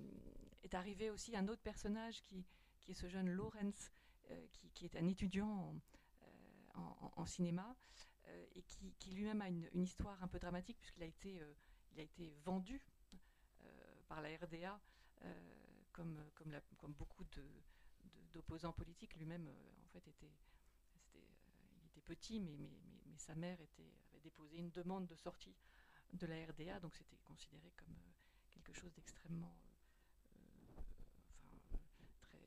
est arrivé aussi un autre personnage qui, qui est ce jeune euh, qui, qui, est un étudiant en, en, cinéma et qui, lui-même a une, histoire un peu dramatique puisqu'il a été, a été vendu par la RDA comme, comme, comme, beaucoup d'opposants politiques. Lui-même, en fait, était petit, mais, sa mère avait déposé une demande de sortie de la RDA, donc c'était considéré comme euh, quelque chose d'extrêmement, euh, très,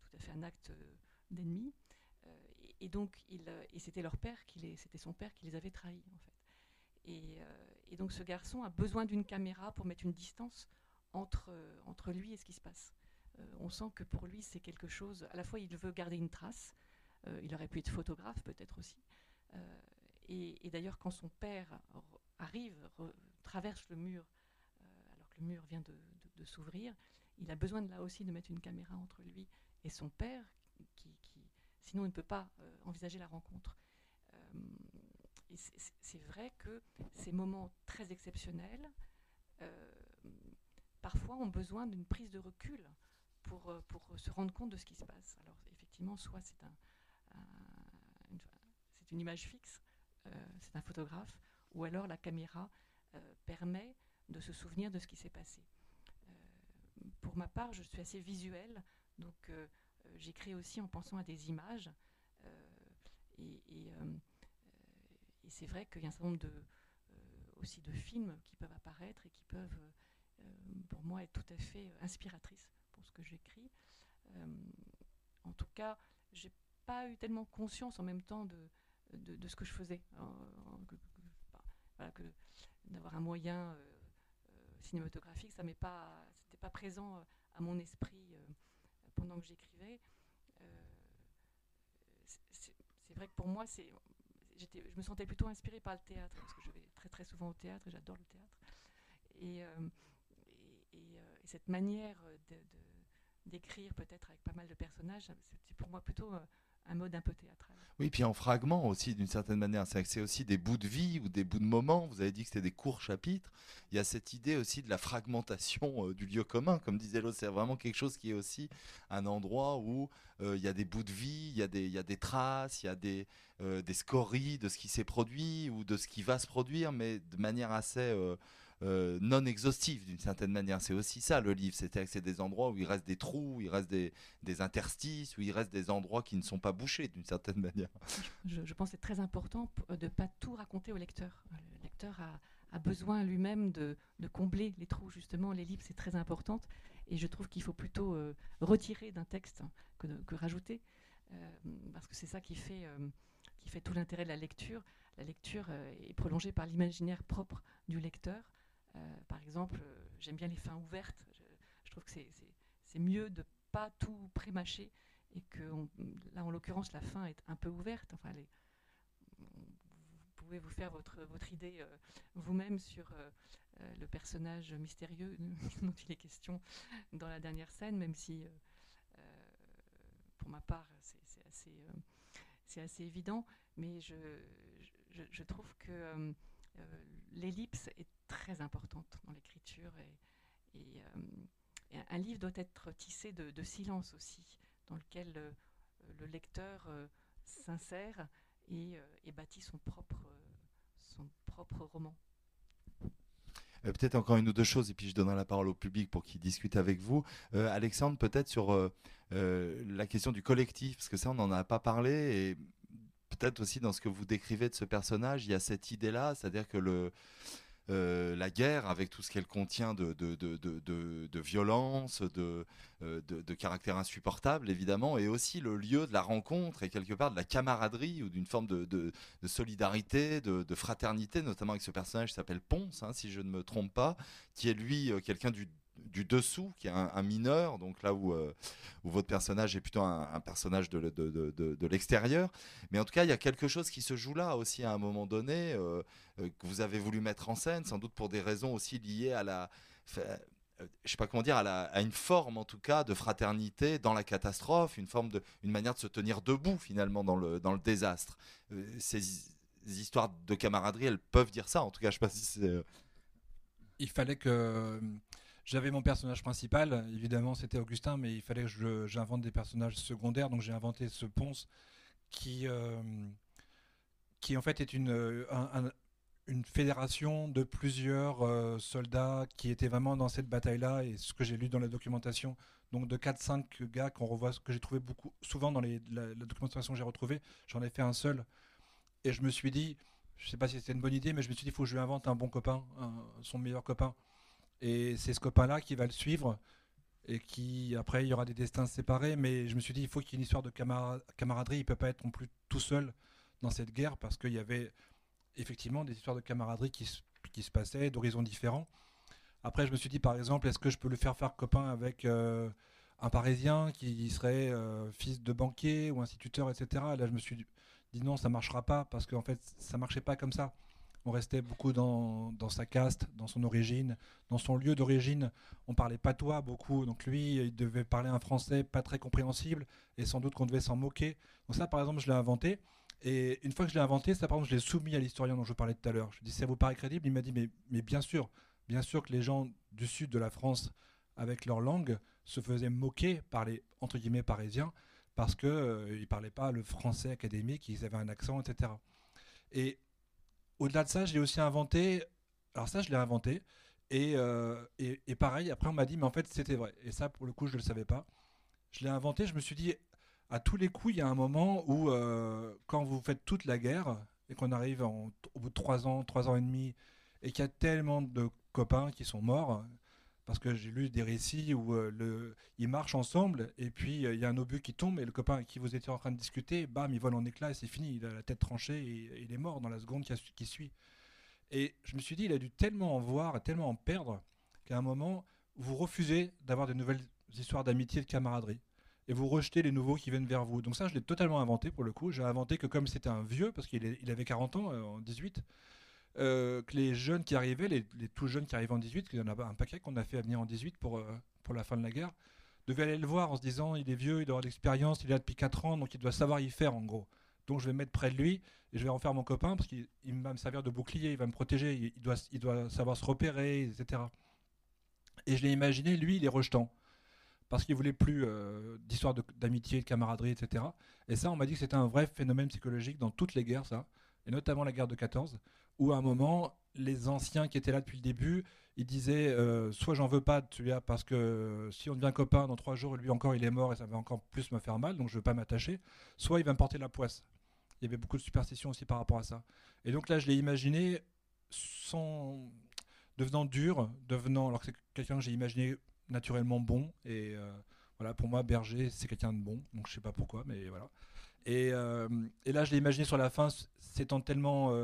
tout à fait un acte euh, d'ennemi. Et, donc, c'était leur père, qui c'était son père qui les avait trahis, en fait. Et, donc, ce garçon a besoin d'une caméra pour mettre une distance entre, lui et ce qui se passe. on sent que pour lui, c'est quelque chose. À la fois, il veut garder une trace, euh, il aurait pu être photographe peut-être aussi. Euh, et, d'ailleurs, quand son père arrive, traverse le mur, euh, alors que le mur vient de, s'ouvrir, il a besoin de là aussi de mettre une caméra entre lui et son père, qui, sinon il ne peut pas envisager la rencontre. c'est vrai que ces moments très exceptionnels, parfois ont besoin d'une prise de recul pour, pour se rendre compte de ce qui se passe. Alors effectivement, soit c'est un, une image fixe, euh, c'est un photographe, ou alors la caméra euh, permet de se souvenir de ce qui s'est passé. Euh, pour ma part, je suis assez visuelle, donc j'écris aussi en pensant à des images. et, c'est vrai qu'il y a un certain nombre de, aussi de films qui peuvent apparaître et qui peuvent, pour moi, être tout à fait inspiratrices pour ce que j'écris. en tout cas, j'ai pas eu tellement conscience en même temps de, de, ce que je faisais. que, d'avoir un moyen euh, euh, cinématographique, ça m'est pas, présent euh, à mon esprit pendant que j'écrivais. c'est vrai que pour moi, je me sentais plutôt inspirée par le théâtre parce que je vais très très souvent au théâtre et j'adore le théâtre. Et, et, cette manière d'écrire peut-être avec pas mal de personnages, c'est pour moi plutôt un mode un peu théâtral. Oui, puis en fragment aussi, d'une certaine manière. C'est aussi des bouts de vie ou des bouts de moments. Vous avez dit que c'était des courts chapitres. Il y a cette idée aussi de la fragmentation euh, du lieu commun. Comme disait l'autre, c'est vraiment quelque chose qui est aussi un endroit où euh, il y a des bouts de vie, il y, a des, traces, il y a euh, des scories de ce qui s'est produit ou de ce qui va se produire, mais de manière assez euh, non exhaustif d'une certaine manière. C'est aussi ça le livre, c'est c'est des endroits où il reste des trous, où il reste des, interstices, où il reste des endroits qui ne sont pas bouchés d'une certaine manière. Je, pense que c'est très important de ne pas tout raconter au lecteur. Le lecteur a, besoin lui-même de, combler les trous, justement. Les livres, c'est très important. Et je trouve qu'il faut plutôt euh, retirer d'un texte que, que rajouter, euh, parce que c'est ça euh, qui fait tout l'intérêt de la lecture. La lecture est prolongée par l'imaginaire propre du lecteur. Par exemple, j'aime bien les fins ouvertes. Je, trouve que c'est mieux de pas tout prémâcher et que là, en l'occurrence, la fin est un peu ouverte. Enfin, vous pouvez vous faire votre, idée vous-même sur le personnage mystérieux dont il est question dans la dernière scène, même si, pour ma part, c'est assez, évident. Mais je trouve que l'ellipse est très importante dans l'écriture et, et, un livre doit être tissé de, de silence aussi, dans lequel le, le lecteur s'insère et, bâtit son propre, roman. Euh, peut-être encore une ou deux choses, et puis je donnerai la parole au public pour qu'il discute avec vous. Euh, Alexandre, peut-être sur euh, euh, la question du collectif, parce que ça, on n'en a pas parlé, peut-être aussi dans ce que vous décrivez de ce personnage, il y a cette idée-là, c'est-à-dire que le euh, la guerre, avec tout ce qu'elle contient de, de, de, violence, de, de, caractère insupportable, évidemment, et aussi le lieu de la rencontre et quelque part de la camaraderie ou d'une forme de, solidarité, de, fraternité, notamment avec ce personnage qui s'appelle Ponce, hein, si je ne me trompe pas, qui est lui euh, quelqu'un du du dessous, qui est un, mineur, donc là où, euh, où, votre personnage est plutôt un, personnage de, de, de, de l'extérieur. Mais en tout cas, il y a quelque chose qui se joue là aussi à un moment donné, euh, euh, que vous avez voulu mettre en scène, sans doute pour des raisons aussi liées à la... Je sais pas comment dire, à, la, à, une forme en tout cas de fraternité dans la catastrophe, une forme de, une manière de se tenir debout finalement dans le, dans le désastre. Ces histoires de camaraderie, elles peuvent dire ça. En tout cas, je sais pas si c'est. Il fallait que j'avais mon personnage principal, évidemment c'était Augustin, mais il fallait que j'invente des personnages secondaires, donc j'ai inventé ce Ponce qui, euh, qui en fait est une, euh, un, un, une fédération de plusieurs euh, soldats qui étaient vraiment dans cette bataille-là, et ce que j'ai lu dans la documentation, donc de 4-5 gars qu'on revoit, que j'ai trouvé beaucoup, souvent dans la, documentation que j'ai retrouvée, j'en ai fait un seul, et je me suis dit, je sais pas si c'était une bonne idée, mais je me suis dit, il faut que je lui invente un bon copain, son meilleur copain. Et c'est ce copain-là qui va le suivre et qui, après, il y aura des destins séparés. Mais je me suis dit, il faut qu'il y ait une histoire de camar camaraderie. Il ne peut pas être non plus tout seul dans cette guerre parce qu'il y avait effectivement des histoires de camaraderie qui, qui se passaient, d'horizons différents. Après, je me suis dit, par exemple, est-ce que je peux le faire faire copain avec euh, un Parisien qui serait euh, fils de banquier ou instituteur, etc. Là, je me suis dit, non, ça ne marchera pas parce qu'en fait, ça ne marchait pas comme ça on restait beaucoup dans, sa caste, dans son origine, dans son lieu d'origine. On parlait patois beaucoup, donc lui, il devait parler un français pas très compréhensible, et sans doute qu'on devait s'en moquer. Donc ça, par exemple, je l'ai inventé. Et une fois que je l'ai inventé, ça, par exemple, je l'ai soumis à l'historien dont je parlais tout à l'heure. Je lui ai dit, ça vous paraît crédible? Il m'a dit, mais, mais bien sûr, bien sûr que les gens du sud de la France, avec leur langue, se faisaient moquer par les, entre guillemets, parisiens, parce qu'ils euh, ne parlaient pas le français académique, ils avaient un accent, etc. Et au-delà de ça, j'ai aussi inventé. Alors, ça, je l'ai inventé. Et, euh, et, pareil, après, on m'a dit, mais en fait, c'était vrai. Et ça, pour le coup, je ne le savais pas. Je l'ai inventé, je me suis dit, à tous les coups, il y a un moment où, euh, quand vous faites toute la guerre, et qu'on arrive au bout de trois ans, trois ans et demi, et qu'il y a tellement de copains qui sont morts, parce que j'ai lu des récits où euh, ils marchent ensemble et puis euh, il y a un obus qui tombe et le copain qui vous étiez en train de discuter, bam, il vole en éclats et c'est fini, il a la tête tranchée et, il est mort dans la seconde qui, suit. Et je me suis dit, il a dû tellement en voir tellement en perdre qu'à un moment, vous refusez d'avoir de nouvelles histoires d'amitié et de camaraderie. Et vous rejetez les nouveaux qui viennent vers vous. Donc ça, je l'ai totalement inventé pour le coup. J'ai inventé que comme c'était un vieux, parce qu'il il avait 40 ans euh, en 18, euh, que les jeunes qui arrivaient, les, tout jeunes qui arrivaient en 18, qu'il y en a un paquet qu'on a fait venir en 18 pour, euh, pour la fin de la guerre, devaient aller le voir en se disant il est vieux, il doit avoir de l'expérience, il est là depuis 4 ans, donc il doit savoir y faire en gros. Donc je vais me mettre près de lui et je vais en faire mon copain parce qu'il va me servir de bouclier, il va me protéger, il, il, doit, il doit savoir se repérer, etc. Et je l'ai imaginé, lui, il est rejetant. Parce qu'il voulait plus euh, d'histoire d'amitié, de, de camaraderie, etc. Et ça, on m'a dit que c'était un vrai phénomène psychologique dans toutes les guerres, ça, et notamment la guerre de 14 où à un moment, les anciens qui étaient là depuis le début, ils disaient euh, soit j'en veux pas de celui-là parce que si on devient copain dans trois jours, lui encore il est mort et ça va encore plus me faire mal, donc je veux pas m'attacher. Soit il va me porter la poisse. Il y avait beaucoup de superstitions aussi par rapport à ça. Et donc là, je l'ai imaginé sans devenant dur, devenant alors que c'est quelqu'un que j'ai imaginé naturellement bon et euh, voilà pour moi Berger c'est quelqu'un de bon donc je sais pas pourquoi mais voilà et, euh, et là je l'ai imaginé sur la fin s'étant tellement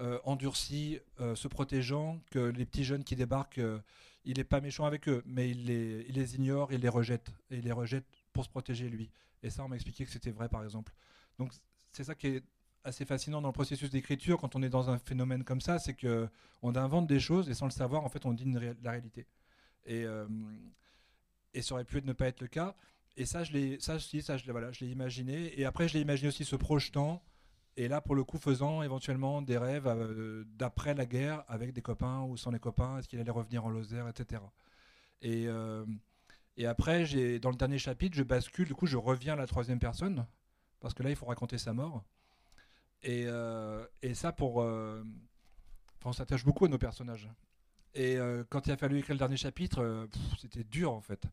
euh, endurci, se protégeant que les petits jeunes qui débarquent il n'est pas méchant avec eux mais il les, ignore il les rejette et il les rejette pour se protéger lui et ça on m'a expliqué que c'était vrai par exemple donc c'est ça qui est assez fascinant dans le processus d'écriture quand on est dans un phénomène comme ça, c'est que on invente des choses et sans le savoir, en fait, on dit la réalité. Et, euh, et ça aurait pu ne pas être le cas. Et ça, je l'ai, ça, ça, je, voilà, je l'ai imaginé. Et après, je l'ai imaginé aussi se projetant. Et là, pour le coup, faisant éventuellement des rêves euh, d'après la guerre avec des copains ou sans les copains, est-ce qu'il allait revenir en Lozère, etc. Et, euh, et après, dans le dernier chapitre, je bascule, du coup, je reviens à la troisième personne, parce que là, il faut raconter sa mort. Et, ça. Euh, on s'attache beaucoup à nos personnages. Et quand il a fallu écrire le dernier chapitre, c'était dur en fait.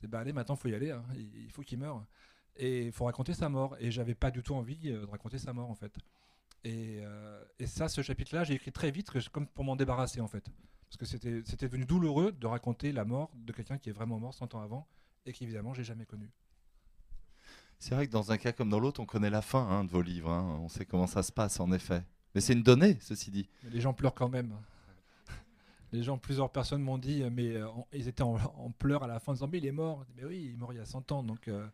C'est bah allez, maintenant il faut y aller, hein. il, faut qu'il meure. Et il faut raconter sa mort. Et j'avais pas du tout envie de raconter sa mort en fait. Et, ça, ce chapitre-là, j'ai écrit très vite, comme pour m'en débarrasser en fait. Parce que c'était devenu douloureux de raconter la mort de quelqu'un qui est vraiment mort 100 ans avant et qu'évidemment j'ai jamais connu. C'est vrai que dans un cas comme dans l'autre, on connaît la fin hein, de vos livres. Hein. On sait comment ça se passe, en effet. Mais c'est une donnée, ceci dit. les gens pleurent quand même. Les gens, plusieurs personnes m'ont dit, mais euh, ils étaient en, pleurs à la fin, en disant, mais il est mort. Mais oui, il est mort il y a 100 ans. Donc, euh,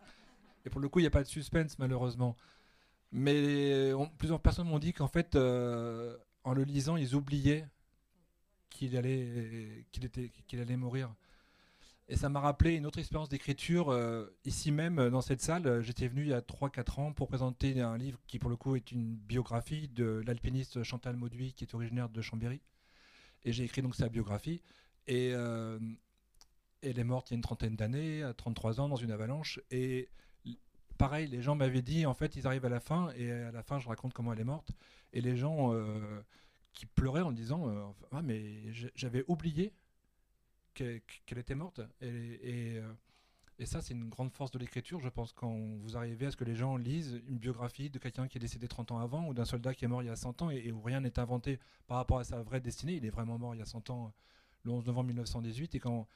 Et pour le coup, il n'y a pas de suspense, malheureusement. Mais plusieurs personnes m'ont dit qu'en fait, euh, en le lisant, ils oubliaient qu'il allait, était, qu'il allait mourir. Et ça m'a rappelé une autre expérience d'écriture. Euh, ici même, dans cette salle, euh, j'étais venu il y a 3-4 ans pour présenter un livre qui, pour le coup, est une biographie de l'alpiniste Chantal Mauduit, qui est originaire de Chambéry. Et j'ai écrit donc sa biographie. Et euh, elle est morte il y a une trentaine d'années, à 33 ans, dans une avalanche. Et pareil, les gens m'avaient dit, en fait, ils arrivent à la fin, et à la fin, je raconte comment elle est morte. Et les gens qui pleuraient en disant, ah, mais j'avais oublié qu'elle était morte. Et, euh, et, ça, c'est une grande force de l'écriture, je pense, quand vous arrivez à ce que les gens lisent une biographie de quelqu'un qui est décédé 30 ans avant ou d'un soldat qui est mort il y a 100 ans et, où rien n'est inventé par rapport à sa vraie destinée. Il est vraiment mort il y a 100 ans, le 11 novembre 1918, et quand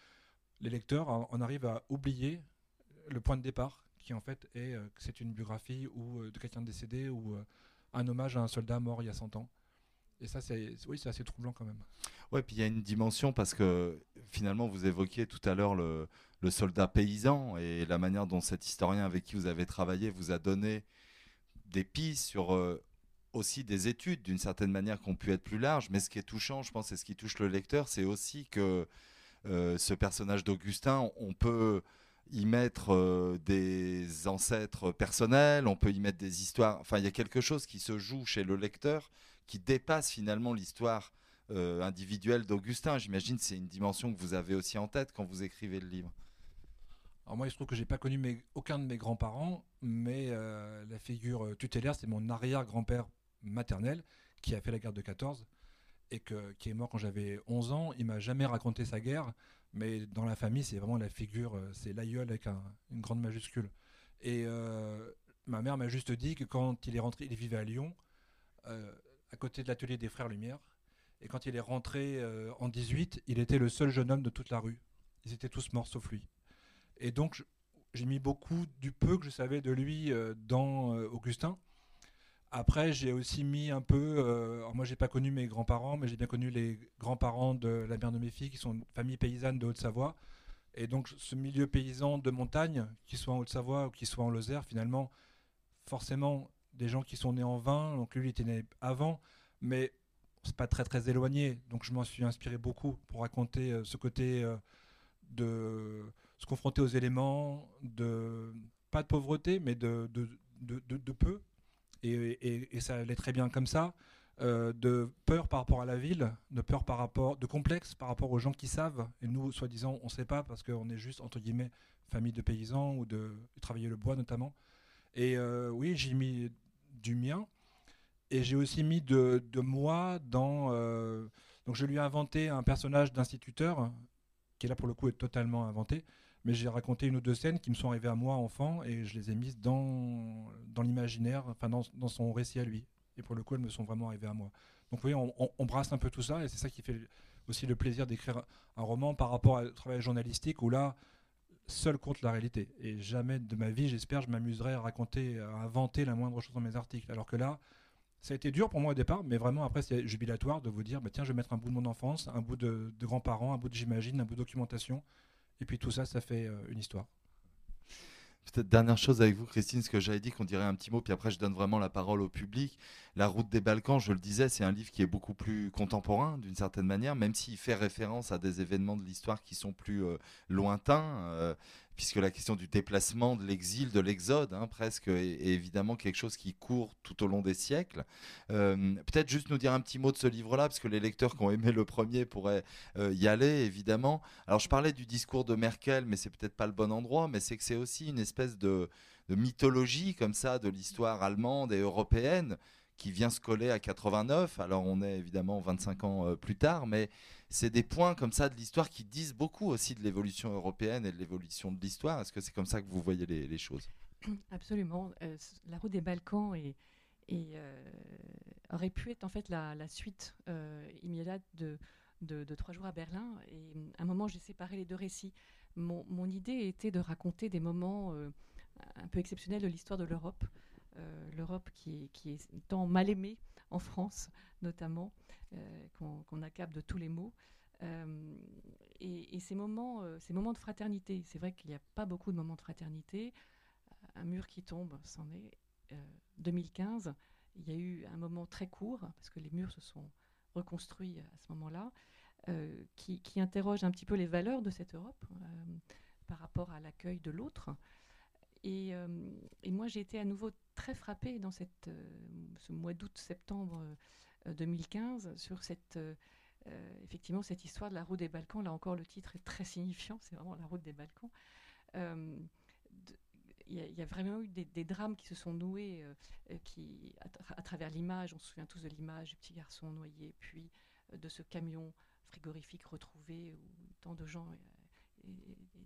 les lecteurs en arrivent à oublier le point de départ, qui en fait est euh, c'est une biographie ou euh, de quelqu'un décédé ou un hommage à un soldat mort il y a 100 ans. Et ça, c'est oui, c'est assez troublant quand même. Ouais, puis il y a une dimension parce que finalement, vous évoquiez tout à l'heure le, le, soldat paysan et la manière dont cet historien avec qui vous avez travaillé vous a donné des pistes sur euh, aussi des études d'une certaine manière qui ont pu être plus larges. Mais ce qui est touchant, je pense, et ce qui touche le lecteur, c'est aussi que euh, ce personnage d'Augustin, on peut y mettre euh, des ancêtres personnels, on peut y mettre des histoires. Enfin, il y a quelque chose qui se joue chez le lecteur qui dépasse finalement l'histoire euh, individuelle d'Augustin. J'imagine c'est une dimension que vous avez aussi en tête quand vous écrivez le livre. Alors moi, il se trouve que j'ai pas connu aucun de mes grands-parents, mais euh, la figure tutélaire, c'est mon arrière-grand-père maternel qui a fait la guerre de 14 et que, qui est mort quand j'avais 11 ans. Il m'a jamais raconté sa guerre, mais dans la famille, c'est vraiment la figure, c'est l'aïeul avec une grande majuscule. Et ma mère m'a juste dit que quand il est rentré, il vivait à Lyon, à côté de l'atelier des Frères Lumière. Et quand il est rentré euh, en 18, il était le seul jeune homme de toute la rue. Ils étaient tous morts sauf lui. Et donc j'ai mis beaucoup du peu que je savais de lui euh, dans euh, Augustin. Après, j'ai aussi mis un peu. alors moi, j'ai pas connu mes grands-parents, mais j'ai bien connu les grands-parents de la mère de mes filles, qui sont une famille paysanne de Haute-Savoie. Et donc, ce milieu paysan de montagne, qu'il soit en Haute-Savoie ou qu'il soit en Lozère, finalement, forcément, des gens qui sont nés en 20, donc lui il était né avant, mais c'est pas très très éloigné, donc je m'en suis inspiré beaucoup pour raconter euh, ce côté euh, de se confronter aux éléments, de pas de pauvreté, mais de, de, peu, et, ça allait très bien comme ça, euh, de peur par rapport à la ville, de peur par rapport, de complexe par rapport aux gens qui savent, et nous, soi-disant, on ne sait pas parce qu'on est juste, entre guillemets, famille de paysans ou de travailler le bois notamment. Et oui, j'ai mis du mien. et j'ai aussi mis de, de moi dans. donc je lui ai inventé un personnage d'instituteur qui là pour le coup est totalement inventé. Mais j'ai raconté une ou deux scènes qui me sont arrivées à moi enfant et je les ai mises dans, dans l'imaginaire, enfin dans, dans, son récit à lui. Et pour le coup, elles me sont vraiment arrivées à moi. Donc vous voyez, on, brasse un peu tout ça et c'est ça qui fait aussi le plaisir d'écrire un roman par rapport au travail journalistique où là, seul compte la réalité. Et jamais de ma vie, j'espère, je m'amuserai à raconter, à inventer la moindre chose dans mes articles. Alors que là, ça a été dur pour moi au départ, mais vraiment après c'est jubilatoire de vous dire bah, tiens, je vais mettre un bout de mon enfance, un bout de, grands-parents, un bout de j'imagine, un bout de documentation, et puis tout ça, ça fait euh, une histoire. Peut-être dernière chose avec vous, Christine, ce que j'avais dit qu'on dirait un petit mot, puis après je donne vraiment la parole au public. La route des Balkans, je le disais, c'est un livre qui est beaucoup plus contemporain d'une certaine manière, même s'il fait référence à des événements de l'histoire qui sont plus euh, lointains. Euh, puisque la question du déplacement, de l'exil, de l'exode, hein, presque, est, évidemment quelque chose qui court tout au long des siècles. Euh, peut-être juste nous dire un petit mot de ce livre-là, parce que les lecteurs qui ont aimé le premier pourraient euh, y aller, évidemment. Alors, je parlais du discours de Merkel, mais c'est peut-être pas le bon endroit, mais c'est que c'est aussi une espèce de, mythologie comme ça de l'histoire allemande et européenne qui vient se coller à 89. Alors on est évidemment 25 ans euh, plus tard, mais c'est des points comme ça de l'histoire qui disent beaucoup aussi de l'évolution européenne et de l'évolution de l'histoire. Est-ce que c'est comme ça que vous voyez les, choses? Absolument. Euh, la route des Balkans euh, aurait pu être en fait la, suite immédiate de, Trois jours à Berlin. Et à un moment, j'ai séparé les deux récits. Mon, idée était de raconter des moments un peu exceptionnels de l'histoire de l'Europe. Euh, l'Europe qui, est tant mal aimée en France notamment, euh, qu'on accable de tous les maux. Euh, et, ces, moments, ces moments de fraternité, c'est vrai qu'il n'y a pas beaucoup de moments de fraternité. Un mur qui tombe, c'en est. 2015, il y a eu un moment très court, parce que les murs se sont reconstruits à ce moment-là, qui, interroge un petit peu les valeurs de cette Europe par rapport à l'accueil de l'autre. Euh, et, moi, j'ai été à nouveau très frappée dans euh, ce mois d'août-septembre 2015 euh, sur cette, effectivement cette histoire de la route des Balkans. Là encore, le titre est très signifiant, c'est vraiment la route des Balkans. Il y, a vraiment eu des, drames qui se sont noués qui, à, travers l'image. On se souvient tous de l'image du petit garçon noyé, puis de ce camion frigorifique retrouvé où tant de gens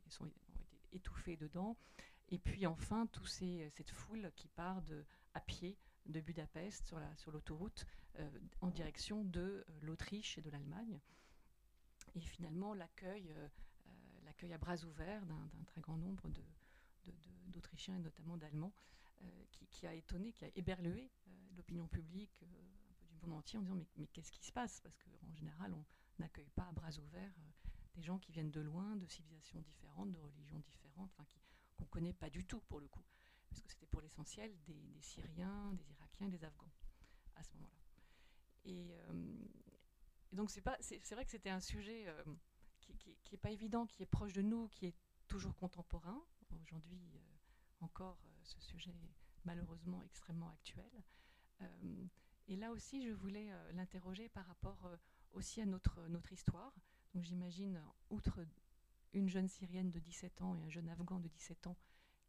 sont, ont été étouffés dedans. Et puis enfin, tout cette foule qui part de, à pied de Budapest sur, la, sur l'autoroute euh, en direction de euh, l'Autriche et de l'Allemagne. Et finalement, l'accueil, euh, à bras ouverts d'un, très grand nombre d'Autrichiens et notamment d'Allemands, qui, a étonné, qui a éberlué l'opinion publique du monde entier en disant mais, qu'est-ce qui se passe? Parce qu'en général, on n'accueille pas à bras ouverts des gens qui viennent de loin, de civilisations différentes, de religions différentes, qui qu'on connaît pas du tout pour le coup, parce que c'était pour l'essentiel des, Syriens, des Irakiens, des Afghans à ce moment-là. Et, euh, donc c'est vrai que c'était un sujet euh, qui, qui, est pas évident, qui est proche de nous, qui est toujours contemporain. Aujourd'hui euh, encore, ce sujet est malheureusement extrêmement actuel. et là aussi, je voulais l'interroger par rapport aussi à notre, notre histoire. Donc j'imagine, outre une jeune Syrienne de 17 ans et un jeune Afghan de 17 ans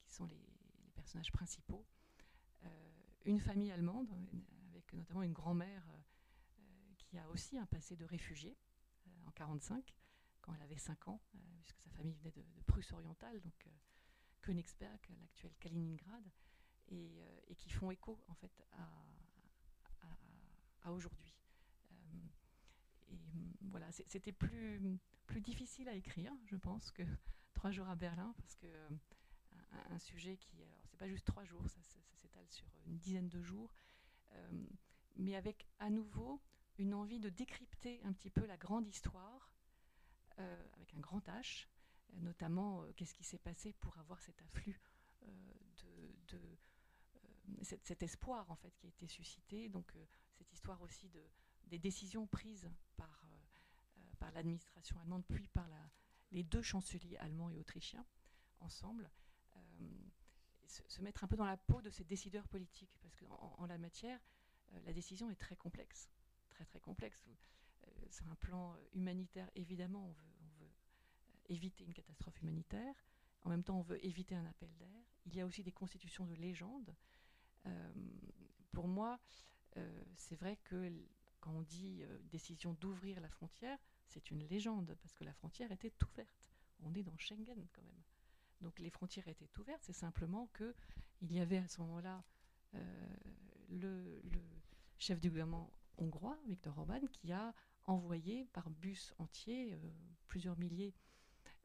qui sont les, personnages principaux. Euh, une famille allemande, avec notamment une grand-mère euh, qui a aussi un passé de réfugié euh, en 1945, quand elle avait 5 ans, puisque sa famille venait de, Prusse orientale, donc Königsberg, l'actuel Kaliningrad, et, qui font écho en fait à, aujourd'hui. voilà, c'était plus plus difficile à écrire, je pense, que Trois jours à Berlin, parce que euh, un, sujet qui, alors c'est pas juste trois jours, ça, s'étale sur une dizaine de jours, euh, mais avec à nouveau une envie de décrypter un petit peu la grande histoire, euh, avec un grand H, notamment qu'est-ce qui s'est passé pour avoir cet afflux de, cet, espoir en fait qui a été suscité, donc cette histoire aussi de, des décisions prises par par l'administration allemande, puis par les deux chanceliers allemands et autrichiens, ensemble, euh, se, mettre un peu dans la peau de ces décideurs politiques. Parce qu'en en, la matière, euh, la décision est très complexe, très très complexe. Euh, sur un plan humanitaire, évidemment, on veut, on veut éviter une catastrophe humanitaire. En même temps, on veut éviter un appel d'air. Il y a aussi des constitutions de légende. pour moi, c'est vrai que quand on dit décision d'ouvrir la frontière, c'est une légende, parce que la frontière était ouverte. On est dans Schengen quand même. Donc les frontières étaient ouvertes, c'est simplement qu'il y avait à ce moment-là le, chef du gouvernement hongrois, Viktor Orban, qui a envoyé par bus entier plusieurs milliers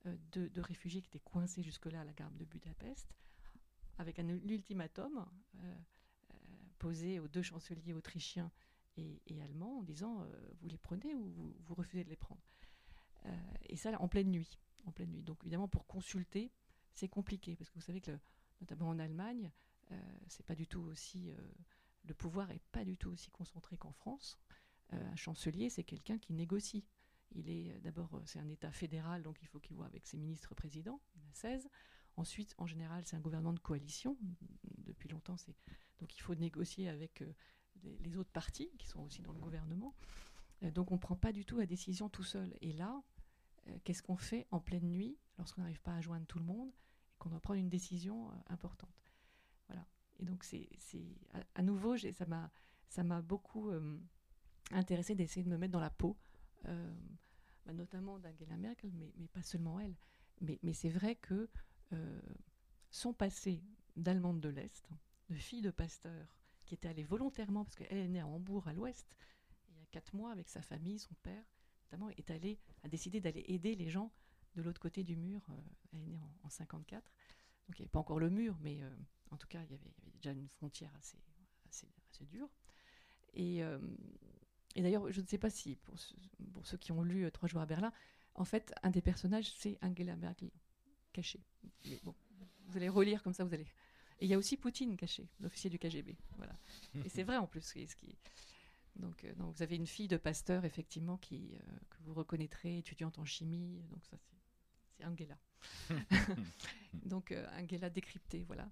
de, réfugiés qui étaient coincés jusque-là à la gare de Budapest, avec un ultimatum posé aux deux chanceliers autrichiens et, allemands en disant euh, vous les prenez ou vous, refusez de les prendre. Euh, et ça en pleine nuit, en pleine nuit. Donc évidemment pour consulter, c'est compliqué parce que vous savez que notamment en Allemagne, euh, c'est pas du tout aussi le pouvoir est pas du tout aussi concentré qu'en France. un chancelier, c'est quelqu'un qui négocie. Il est d'abord, c'est un État fédéral, donc il faut qu'il voit avec ses ministres présidents. Il y en a 16. Ensuite, en général, c'est un gouvernement de coalition. Depuis longtemps, c'est donc il faut négocier avec les, autres partis qui sont aussi dans le gouvernement. Euh, donc on ne prend pas du tout la décision tout seul. Et là, euh, qu'est-ce qu'on fait en pleine nuit lorsqu'on n'arrive pas à joindre tout le monde et qu'on doit prendre une décision euh, importante? Voilà. Et donc c'est, à, nouveau, ça m'a, ça m'a beaucoup intéressé d'essayer de me mettre dans la peau, bah, notamment d'Angela Merkel, mais, mais, pas seulement elle. Mais, mais c'est vrai que son passé d'Allemande de l'Est, de fille de pasteur, qui était allée volontairement, parce qu'elle est née à Hambourg, à l'ouest, il y a quatre mois, avec sa famille, son père, notamment, est allée, a décidé d'aller aider les gens de l'autre côté du mur. Euh, elle est née en, en 54. Donc il n'y avait pas encore le mur, mais euh, en tout cas, il y, avait, déjà une frontière assez, assez, dure. Et, euh, et d'ailleurs, je ne sais pas si, pour, ceux qui ont lu Trois jours à Berlin, en fait, un des personnages, c'est Angela Merkel, caché. Mais bon, vous allez relire comme ça, vous allez et il y a aussi Poutine caché, l'officier du KGB. Voilà. Et c'est vrai en plus. Ce qui... donc, euh, donc, vous avez une fille de pasteur, effectivement, qui, euh, que vous reconnaîtrez, étudiante en chimie. Donc ça, c'est Angela. donc euh, Angela décryptée, voilà.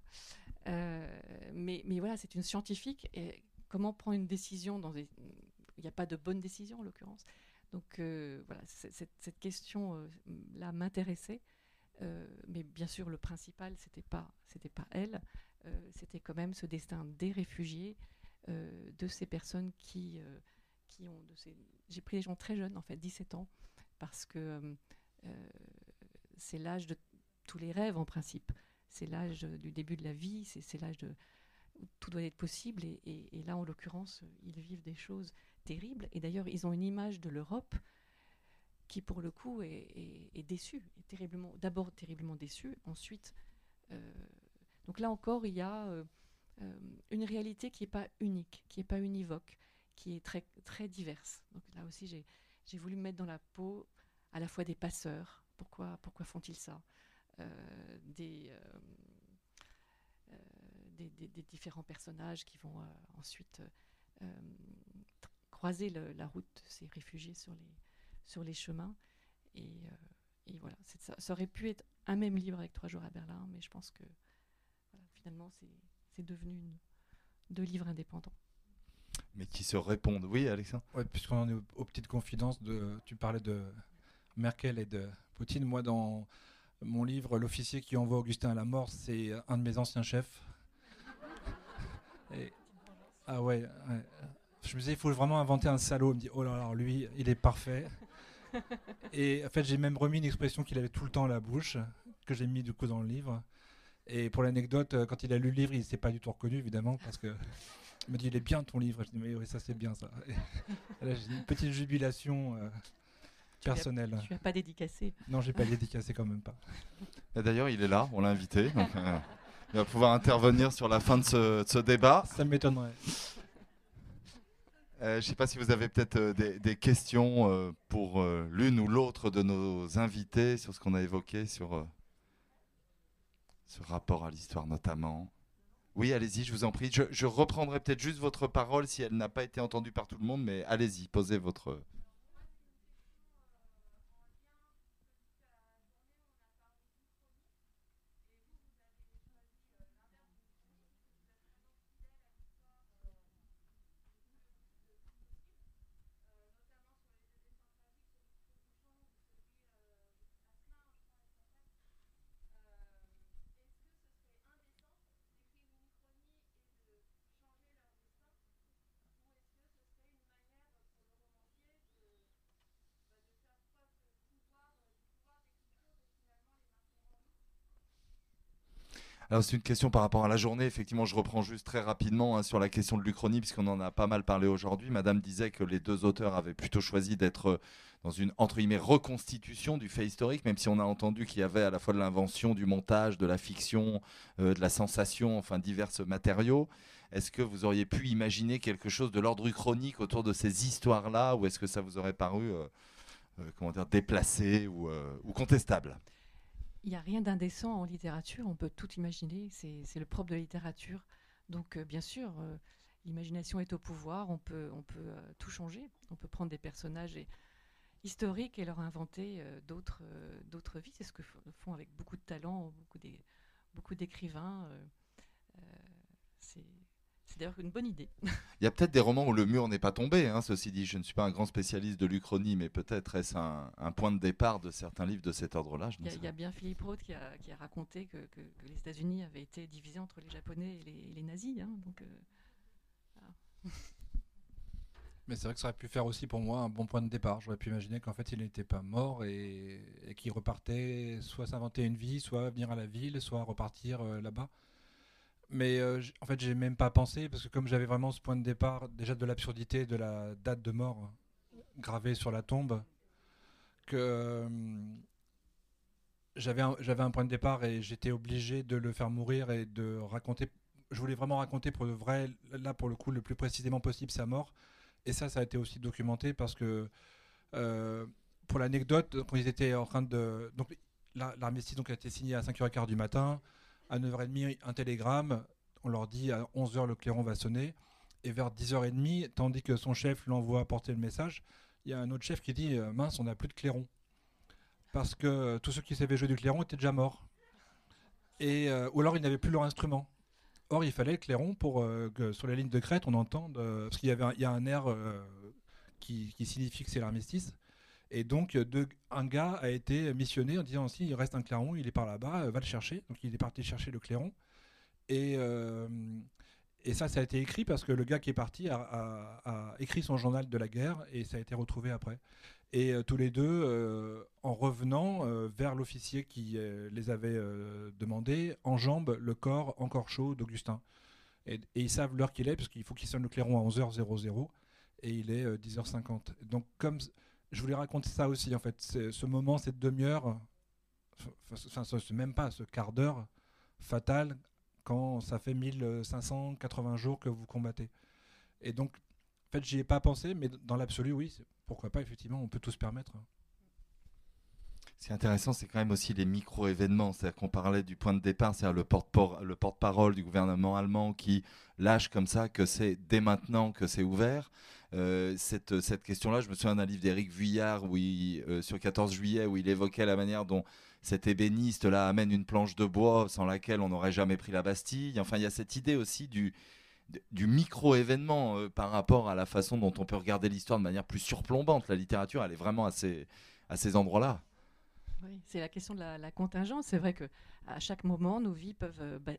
mais, mais voilà, c'est une scientifique. Et comment prendre une décision dans Il n'y a pas de bonne décision, en l'occurrence. Donc voilà, cette, cette question-là m'intéressait. Euh, mais bien sûr, le principal, c'était pas, pas elle, euh, c'était quand même ce destin des réfugiés, euh, de ces personnes qui, qui ont, ces... j'ai pris des gens très jeunes, en fait, 17 ans, parce que c'est l'âge de tous les rêves en principe. C'est l'âge du début de la vie, c'est l'âge de où tout doit être possible. Et là, en l'occurrence, ils vivent des choses terribles. Et d'ailleurs, ils ont une image de l'Europe qui pour le coup est, déçu, est terriblement, d'abord terriblement déçu, ensuite. Euh, donc là encore, il y a euh, euh, une réalité qui n'est pas unique, qui n'est pas univoque, qui est très, très diverse. Donc là aussi, j'ai voulu me mettre dans la peau à la fois des passeurs, pourquoi, pourquoi font-ils ça des, des, différents personnages qui vont ensuite croiser la route de ces réfugiés sur les, sur les chemins. Et, euh, voilà, ça, ça, aurait pu être un même livre avec Trois jours à Berlin, mais je pense que finalement, c'est devenu deux livres indépendants. Mais qui se répondent. Oui, Alexandre ouais, Puisqu'on en est aux, petites confidences, de, tu parlais de Merkel et de Poutine. Moi, dans mon livre, L'officier qui envoie Augustin à la mort, c'est un de mes anciens chefs. ah ouais, Je me disais, il faut vraiment inventer un salaud. me dit, oh là là, lui, il est parfait. Et en fait, j'ai même remis une expression qu'il avait tout le temps à la bouche, que j'ai mis du coup dans le livre. Et pour l'anecdote, euh, quand il a lu le livre, il ne s'est pas du tout reconnu, évidemment, parce que il me dit, il est bien ton livre. Je dis, mais oui, ça c'est bien ça. là, j'ai une petite jubilation euh, personnelle. tu n'as pas dédicacé Non, j'ai pas dédicacé quand même pas. D'ailleurs, il est là, on l'a invité. Euh, il va pouvoir intervenir sur la fin de ce, de ce débat. Ça m'étonnerait. Euh, je ne sais pas si vous avez peut-être euh, des, questions euh, pour l'une ou l'autre de nos invités sur ce qu'on a évoqué, sur ce rapport à l'histoire notamment. Oui, allez-y, je vous en prie. Je, je reprendrai peut-être juste votre parole si elle n'a pas été entendue par tout le monde, mais allez-y, posez votre, Alors c'est une question par rapport à la journée. Effectivement, je reprends juste très rapidement hein, sur la question de l'Uchronie, puisqu'on en a pas mal parlé aujourd'hui. Madame disait que les deux auteurs avaient plutôt choisi d'être euh, dans une entre guillemets reconstitution du fait historique, même si on a entendu qu'il y avait à la fois de l'invention, du montage, de la fiction, euh, de la sensation, enfin divers matériaux. Est-ce que vous auriez pu imaginer quelque chose de l'ordre chronique autour de ces histoires-là, ou est-ce que ça vous aurait paru euh, comment dire déplacé ou, ou contestable? Il n'y a rien d'indécent en littérature, on peut tout imaginer, c'est le propre de la littérature. Donc euh, bien sûr, euh, l'imagination est au pouvoir, on peut, on peut euh, tout changer, on peut prendre des personnages historiques et leur inventer d'autres d'autres vies. C'est ce que font avec beaucoup de talent beaucoup d'écrivains. c'est c'est d'ailleurs une bonne idée. Il y a peut-être des romans où le mur n'est pas tombé, hein, ceci dit. Je ne suis pas un grand spécialiste de l'Uchronie, mais peut-être est-ce un, point de départ de certains livres de cet ordre-là. Il y, a bien Philippe Roth qui a, raconté que, les États-Unis avaient été divisés entre les Japonais et les, nazis. Hein, donc, euh, Mais c'est vrai que ça aurait pu faire aussi pour moi un bon point de départ. J'aurais pu imaginer qu'en fait il n'était pas mort et, qu'il repartait soit s'inventer une vie, soit venir à la ville, soit repartir euh, là-bas. Mais euh, en fait, j'ai même pas pensé parce que comme j'avais vraiment ce point de départ déjà de l'absurdité de la date de mort gravée sur la tombe, que euh, j'avais un, un point de départ et j'étais obligé de le faire mourir et de raconter. Je voulais vraiment raconter pour le vrai, là pour le coup, le plus précisément possible sa mort. Et ça, ça a été aussi documenté parce que euh, pour l'anecdote, quand ils étaient en train de donc l'armistice donc a été signé à 5h15 du matin à 9h30 un télégramme, on leur dit à 11h le clairon va sonner, et vers 10h30, tandis que son chef l'envoie apporter le message, il y a un autre chef qui dit euh, mince, on n'a plus de clairon. Parce que tous ceux qui savaient jouer du clairon étaient déjà morts. Et, euh, ou alors ils n'avaient plus leur instrument. Or, il fallait le clairon pour euh, que sur les lignes de crête, on entende. parce qu'il y, a un air qui, signifie que c'est l'armistice. Et donc, de, un gars a été missionné en disant si il reste un clairon, il est par là-bas, euh, va le chercher. Donc, il est parti chercher le clairon. Et, euh, et ça, ça a été écrit parce que le gars qui est parti a, écrit son journal de la guerre et ça a été retrouvé après. Et euh, tous les deux, en revenant vers l'officier qui les avait demandé, enjambent le corps encore chaud d'Augustin. Et, et, ils savent l'heure qu'il est, parce qu'il faut qu'il sonne le clairon à 11h00 et il est 10h50. Donc, comme je voulais raconter ça aussi, en fait. Ce moment, cette demi-heure, enfin, ce, même pas, ce quart d'heure fatal quand ça fait 1580 jours que vous combattez. Et donc, en fait, j'y ai pas pensé, mais dans l'absolu, oui, pourquoi pas, effectivement, on peut tout se permettre. Ce qui est intéressant, c'est quand même aussi les micro-événements. C'est-à-dire qu'on parlait du point de départ, c'est-à-dire le porte-parole du gouvernement allemand qui lâche comme ça que c'est dès maintenant que c'est ouvert. Euh, cette, question-là, je me souviens d'un livre d'Éric Vuillard où euh, sur 14 juillet où il évoquait la manière dont cet ébéniste-là amène une planche de bois sans laquelle on n'aurait jamais pris la Bastille. Enfin, il y a cette idée aussi du, micro-événement euh, par rapport à la façon dont on peut regarder l'histoire de manière plus surplombante. La littérature, elle est vraiment à à ces endroits-là. C'est la question de la, contingence. C'est vrai que à chaque moment, nos vies peuvent bah,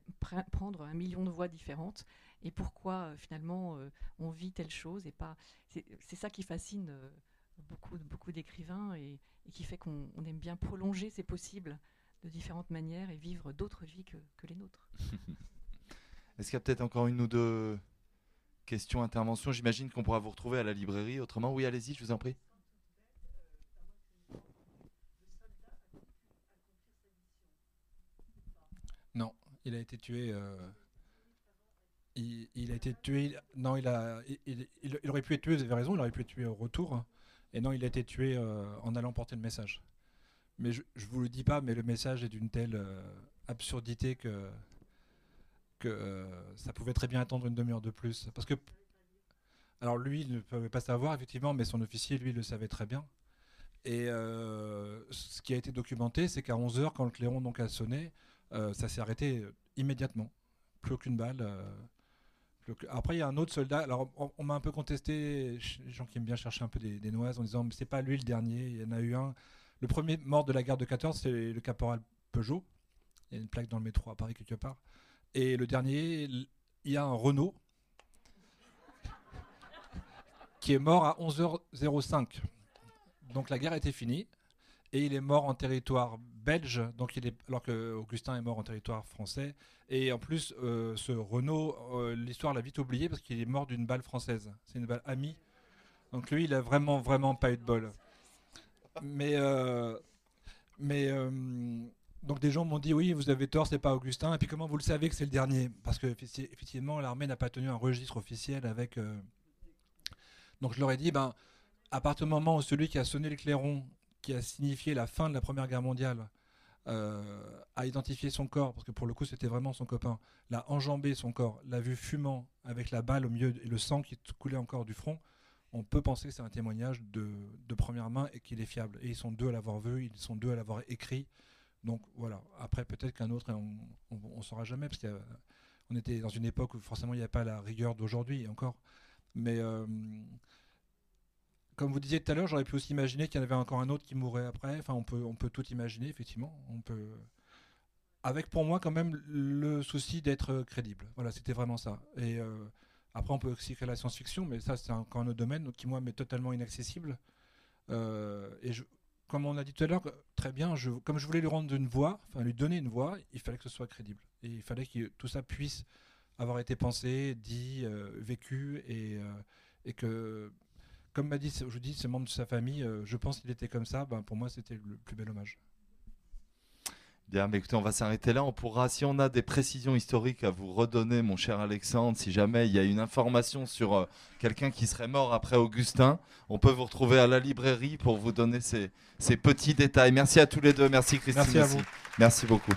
prendre un million de voies différentes et pourquoi euh, finalement euh, on vit telle chose et pas. C'est ça qui fascine euh, beaucoup, beaucoup d'écrivains et, qui fait qu'on aime bien prolonger, c'est possible, de différentes manières et vivre d'autres vies que, que les nôtres. Est-ce qu'il y a peut-être encore une ou deux questions, interventions? J'imagine qu'on pourra vous retrouver à la librairie. Autrement, oui, allez-y, je vous en prie. Non, il a été tué il, a été tué. Non, il, a, il, aurait pu être tué, vous avez raison, il aurait pu être tué au retour. Et non, il a été tué euh, en allant porter le message. Mais je ne vous le dis pas, mais le message est d'une telle euh, absurdité que, que euh, ça pouvait très bien attendre une demi-heure de plus. Parce que. Alors lui, il ne pouvait pas savoir, effectivement, mais son officier, lui, le savait très bien. Et ce qui a été documenté, c'est qu'à 11h, quand le clairon donc, a sonné, ça s'est arrêté immédiatement. Plus aucune balle. Après, il y a un autre soldat. Alors, on, m'a un peu contesté, les gens qui aiment bien chercher un peu des, noises, en disant mais c'est pas lui le dernier. Il y en a eu un. Le premier mort de la guerre de 14, c'est le caporal Peugeot. Il y a une plaque dans le métro à Paris quelque part. Et le dernier, il y a un Renault qui est mort à 11h05. Donc la guerre était finie. Et il est mort en territoire belge, donc il est, alors que Augustin est mort en territoire français. Et en plus, euh, ce Renault, euh, l'histoire l'a vite oublié parce qu'il est mort d'une balle française. C'est une balle amie. Donc lui, il a vraiment, vraiment pas eu de bol. Mais, euh, mais donc des gens m'ont dit oui, vous avez tort, c'est pas Augustin. Et puis comment vous le savez que c'est le dernier? Parce que effectivement, l'armée n'a pas tenu un registre officiel avec. Donc je leur ai dit, ben, à partir du moment où celui qui a sonné le clairon, a signifié la fin de la Première Guerre mondiale, euh, a identifié son corps, parce que pour le coup c'était vraiment son copain, l'a enjambé son corps, l'a vu fumant avec la balle au milieu et le sang qui coulait encore du front, on peut penser que c'est un témoignage de, première main et qu'il est fiable. Et ils sont deux à l'avoir vu, ils sont deux à l'avoir écrit. Donc voilà, après peut-être qu'un autre, on ne saura jamais, parce qu'on était dans une époque où forcément il n'y avait pas la rigueur d'aujourd'hui encore. Mais euh, comme vous disiez tout à l'heure, j'aurais pu aussi imaginer qu'il y en avait encore un autre qui mourrait après. Enfin, on peut, tout imaginer, effectivement. On peut, avec pour moi quand même le souci d'être crédible. Voilà, c'était vraiment ça. Et euh, après, on peut aussi créer la science-fiction, mais ça, c'est encore un autre domaine qui moi m'est totalement inaccessible. Euh, et comme on a dit tout à l'heure, très bien, comme je voulais lui rendre une voix, enfin lui donner une voix, il fallait que ce soit crédible. Il fallait que tout ça puisse avoir été pensé, dit, euh, vécu, et que comme m'a dit, je dis, ce membre de sa famille, euh, je pense qu'il était comme ça. Ben, pour moi, c'était le plus bel hommage. Bien, mais écoutez, on va s'arrêter là. On pourra, si on a des précisions historiques à vous redonner, mon cher Alexandre, si jamais il y a une information sur euh, quelqu'un qui serait mort après Augustin, on peut vous retrouver à la librairie pour vous donner ces, petits détails. Merci à tous les deux. Merci Christine. Merci à vous. Merci beaucoup.